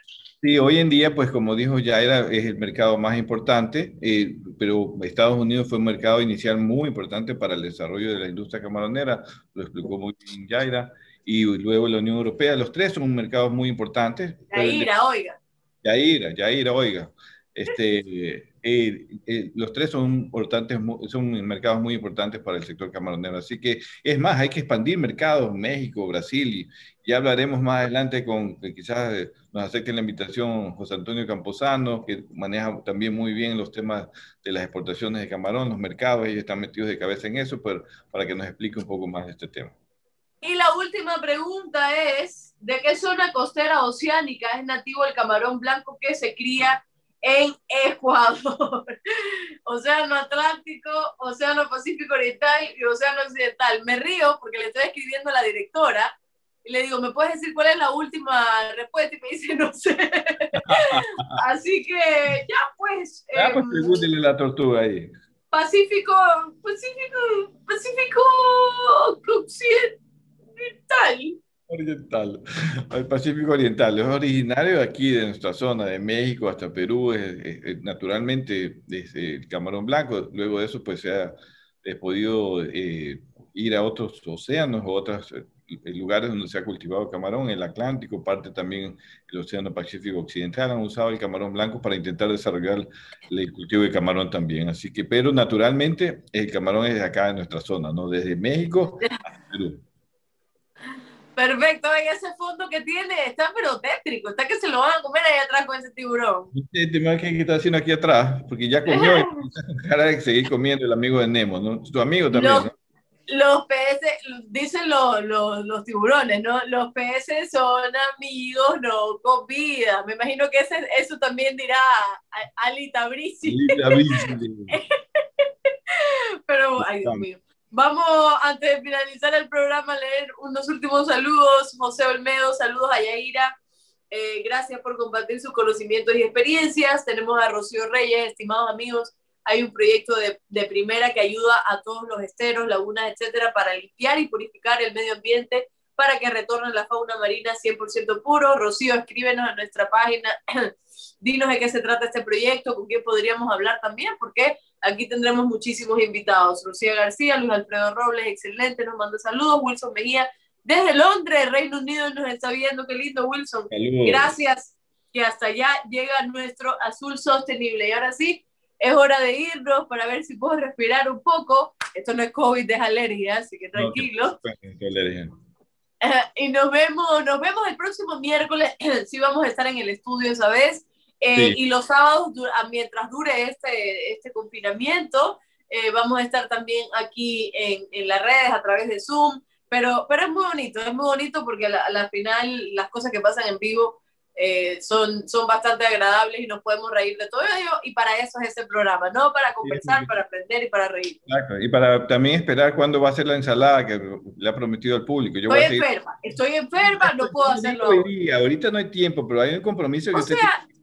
sí, hoy en día, pues como dijo Yaira, es el mercado más importante, eh, pero Estados Unidos fue un mercado inicial muy importante para el desarrollo de la industria camaronera, lo explicó muy bien Yaira, y luego la Unión Europea, los tres son mercados muy importantes. Yaira, oiga. Yaira, Yaira, oiga. Este, eh, eh, los tres son importantes, son mercados muy importantes para el sector camaronero. Así que, es más, hay que expandir mercados, México, Brasil, y ya hablaremos más adelante con, quizás nos acerque la invitación José Antonio Camposano, que maneja también muy bien los temas de las exportaciones de camarón, los mercados, ellos están metidos de cabeza en eso, pero para que nos explique un poco más este tema. Y la última pregunta es, ¿de qué zona costera oceánica es nativo el camarón blanco que se cría en Ecuador. Océano Atlántico, Océano Pacífico Oriental y Océano Occidental. Me río porque le estoy escribiendo a la directora y le digo, ¿me puedes decir cuál es la última respuesta? Y me dice, no sé. Así que ya pues. Ya pues pregúntele la tortuga ahí. Pacífico, Pacífico, Pacífico Occidental oriental, al Pacífico Oriental. Es originario aquí de nuestra zona, de México hasta Perú, es, naturalmente desde el camarón blanco. Luego de eso, pues se ha podido eh, ir a otros océanos o otros eh, lugares donde se ha cultivado camarón, el Atlántico, parte también el Océano Pacífico Occidental, han usado el camarón blanco para intentar desarrollar el cultivo de camarón también. Así que, pero naturalmente el camarón es de acá, de nuestra zona, ¿no? Desde México hasta Perú. Perfecto, y ese fondo que tiene está pero tétrico, está que se lo van a comer ahí atrás con ese tiburón. Este tema que está haciendo aquí atrás, porque ya comió y cara de seguir comiendo el amigo de Nemo, ¿no? Tu amigo también, los, ¿no? Los peces, dicen los, los, los, tiburones, ¿no? Los peces son amigos, no con vida. Me imagino que ese, eso también dirá Ali Tabrizi. Ali Tabrizi. pero, ay Dios mío. Vamos, antes de finalizar el programa, a leer unos últimos saludos. José Olmedo, saludos a Yaira. Eh, gracias por compartir sus conocimientos y experiencias. Tenemos a Rocío Reyes, estimados amigos. Hay un proyecto de, de primera que ayuda a todos los esteros, lagunas, etcétera, para limpiar y purificar el medio ambiente para que retorne la fauna marina 100% puro. Rocío, escríbenos a nuestra página. Dinos de qué se trata este proyecto, con quién podríamos hablar también, porque Aquí tendremos muchísimos invitados. Lucía García, Luis Alfredo Robles, excelente, nos manda saludos. Wilson Mejía, desde Londres, Reino Unido, nos está viendo. Qué lindo, Wilson. Gracias, que hasta allá llega nuestro azul sostenible. Y ahora sí, es hora de irnos para ver si puedo respirar un poco. Esto no es COVID, es alergia, así que tranquilo. y nos vemos, nos vemos el próximo miércoles. sí, vamos a estar en el estudio esa vez. Eh, y los sábados, mientras dure este, este confinamiento, eh, vamos a estar también aquí en, en, las redes a través de Zoom, pero, pero es muy bonito, es muy bonito porque a la, final las cosas que pasan en vivo eh, son, son bastante agradables y nos podemos reír de todo ello y para eso es ese programa, ¿no? Para conversar, para aprender y para reír. Exacto, y para también esperar cuándo va a ser la ensalada que le ha prometido al público. Yo estoy enferma, estoy enferma, no puedo hacerlo. ahorita no hay tiempo, pero hay un compromiso que o usted sea, ¿Qué cara?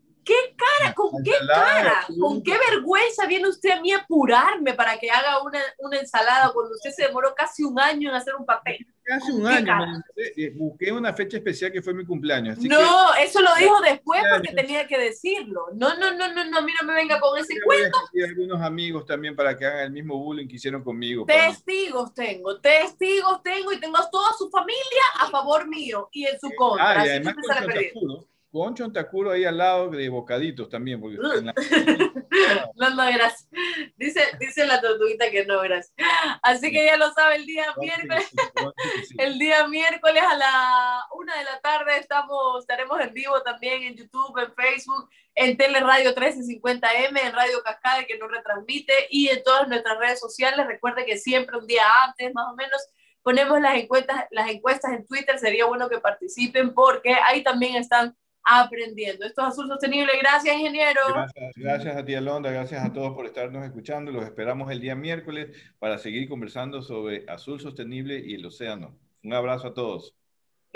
¿Con qué cara? ¿Con qué vergüenza viene usted a mí a apurarme para que haga una, una ensalada cuando usted se demoró casi un año en hacer un papel? Casi un año. Eh, busqué una fecha especial que fue mi cumpleaños. no, eso lo dijo después porque tenía que decirlo. No, no, no, no, no, a mí no me venga con ese cuento. Y algunos amigos también para que hagan el mismo bullying que hicieron conmigo. Testigos tengo, testigos tengo y tengo a toda su familia a favor mío y en su contra. Ah, y además con Chontacuro ahí al lado de bocaditos también. Porque no, no, gracias. Dice, dice la tortuguita que no, gracias. Así que ya lo sabe, el día miércoles, el día miércoles a la una de la tarde estamos, estaremos en vivo también en YouTube, en Facebook, en Teleradio 1350M, en Radio Cascade que nos retransmite y en todas nuestras redes sociales. Recuerde que siempre un día antes, más o menos, ponemos las encuestas, las encuestas en Twitter. Sería bueno que participen porque ahí también están aprendiendo. Esto es Azul Sostenible. Gracias, ingeniero. Gracias, a ti, Alondra. Gracias a todos por estarnos escuchando. Los esperamos el día miércoles para seguir conversando sobre Azul Sostenible y el océano. Un abrazo a todos.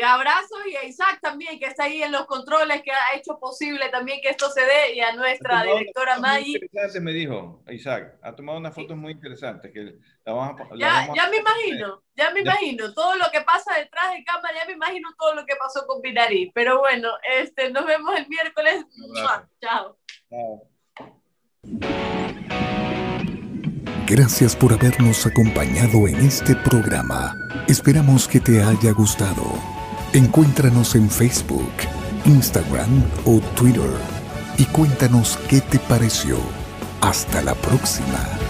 Abrazo y a Isaac también, que está ahí en los controles, que ha hecho posible también que esto se dé, y a nuestra directora Maggie. me dijo, Isaac, ha tomado unas fotos muy interesantes. Que la vamos a, ya, ya me imagino, ya me imagino, todo lo que pasa detrás de cámara, ya me imagino todo lo que pasó con Pinarí. Pero bueno, este, nos vemos el miércoles. Chao. Chao. Gracias por habernos acompañado en este programa. Esperamos que te haya gustado. Encuéntranos en Facebook, Instagram o Twitter y cuéntanos qué te pareció. Hasta la próxima.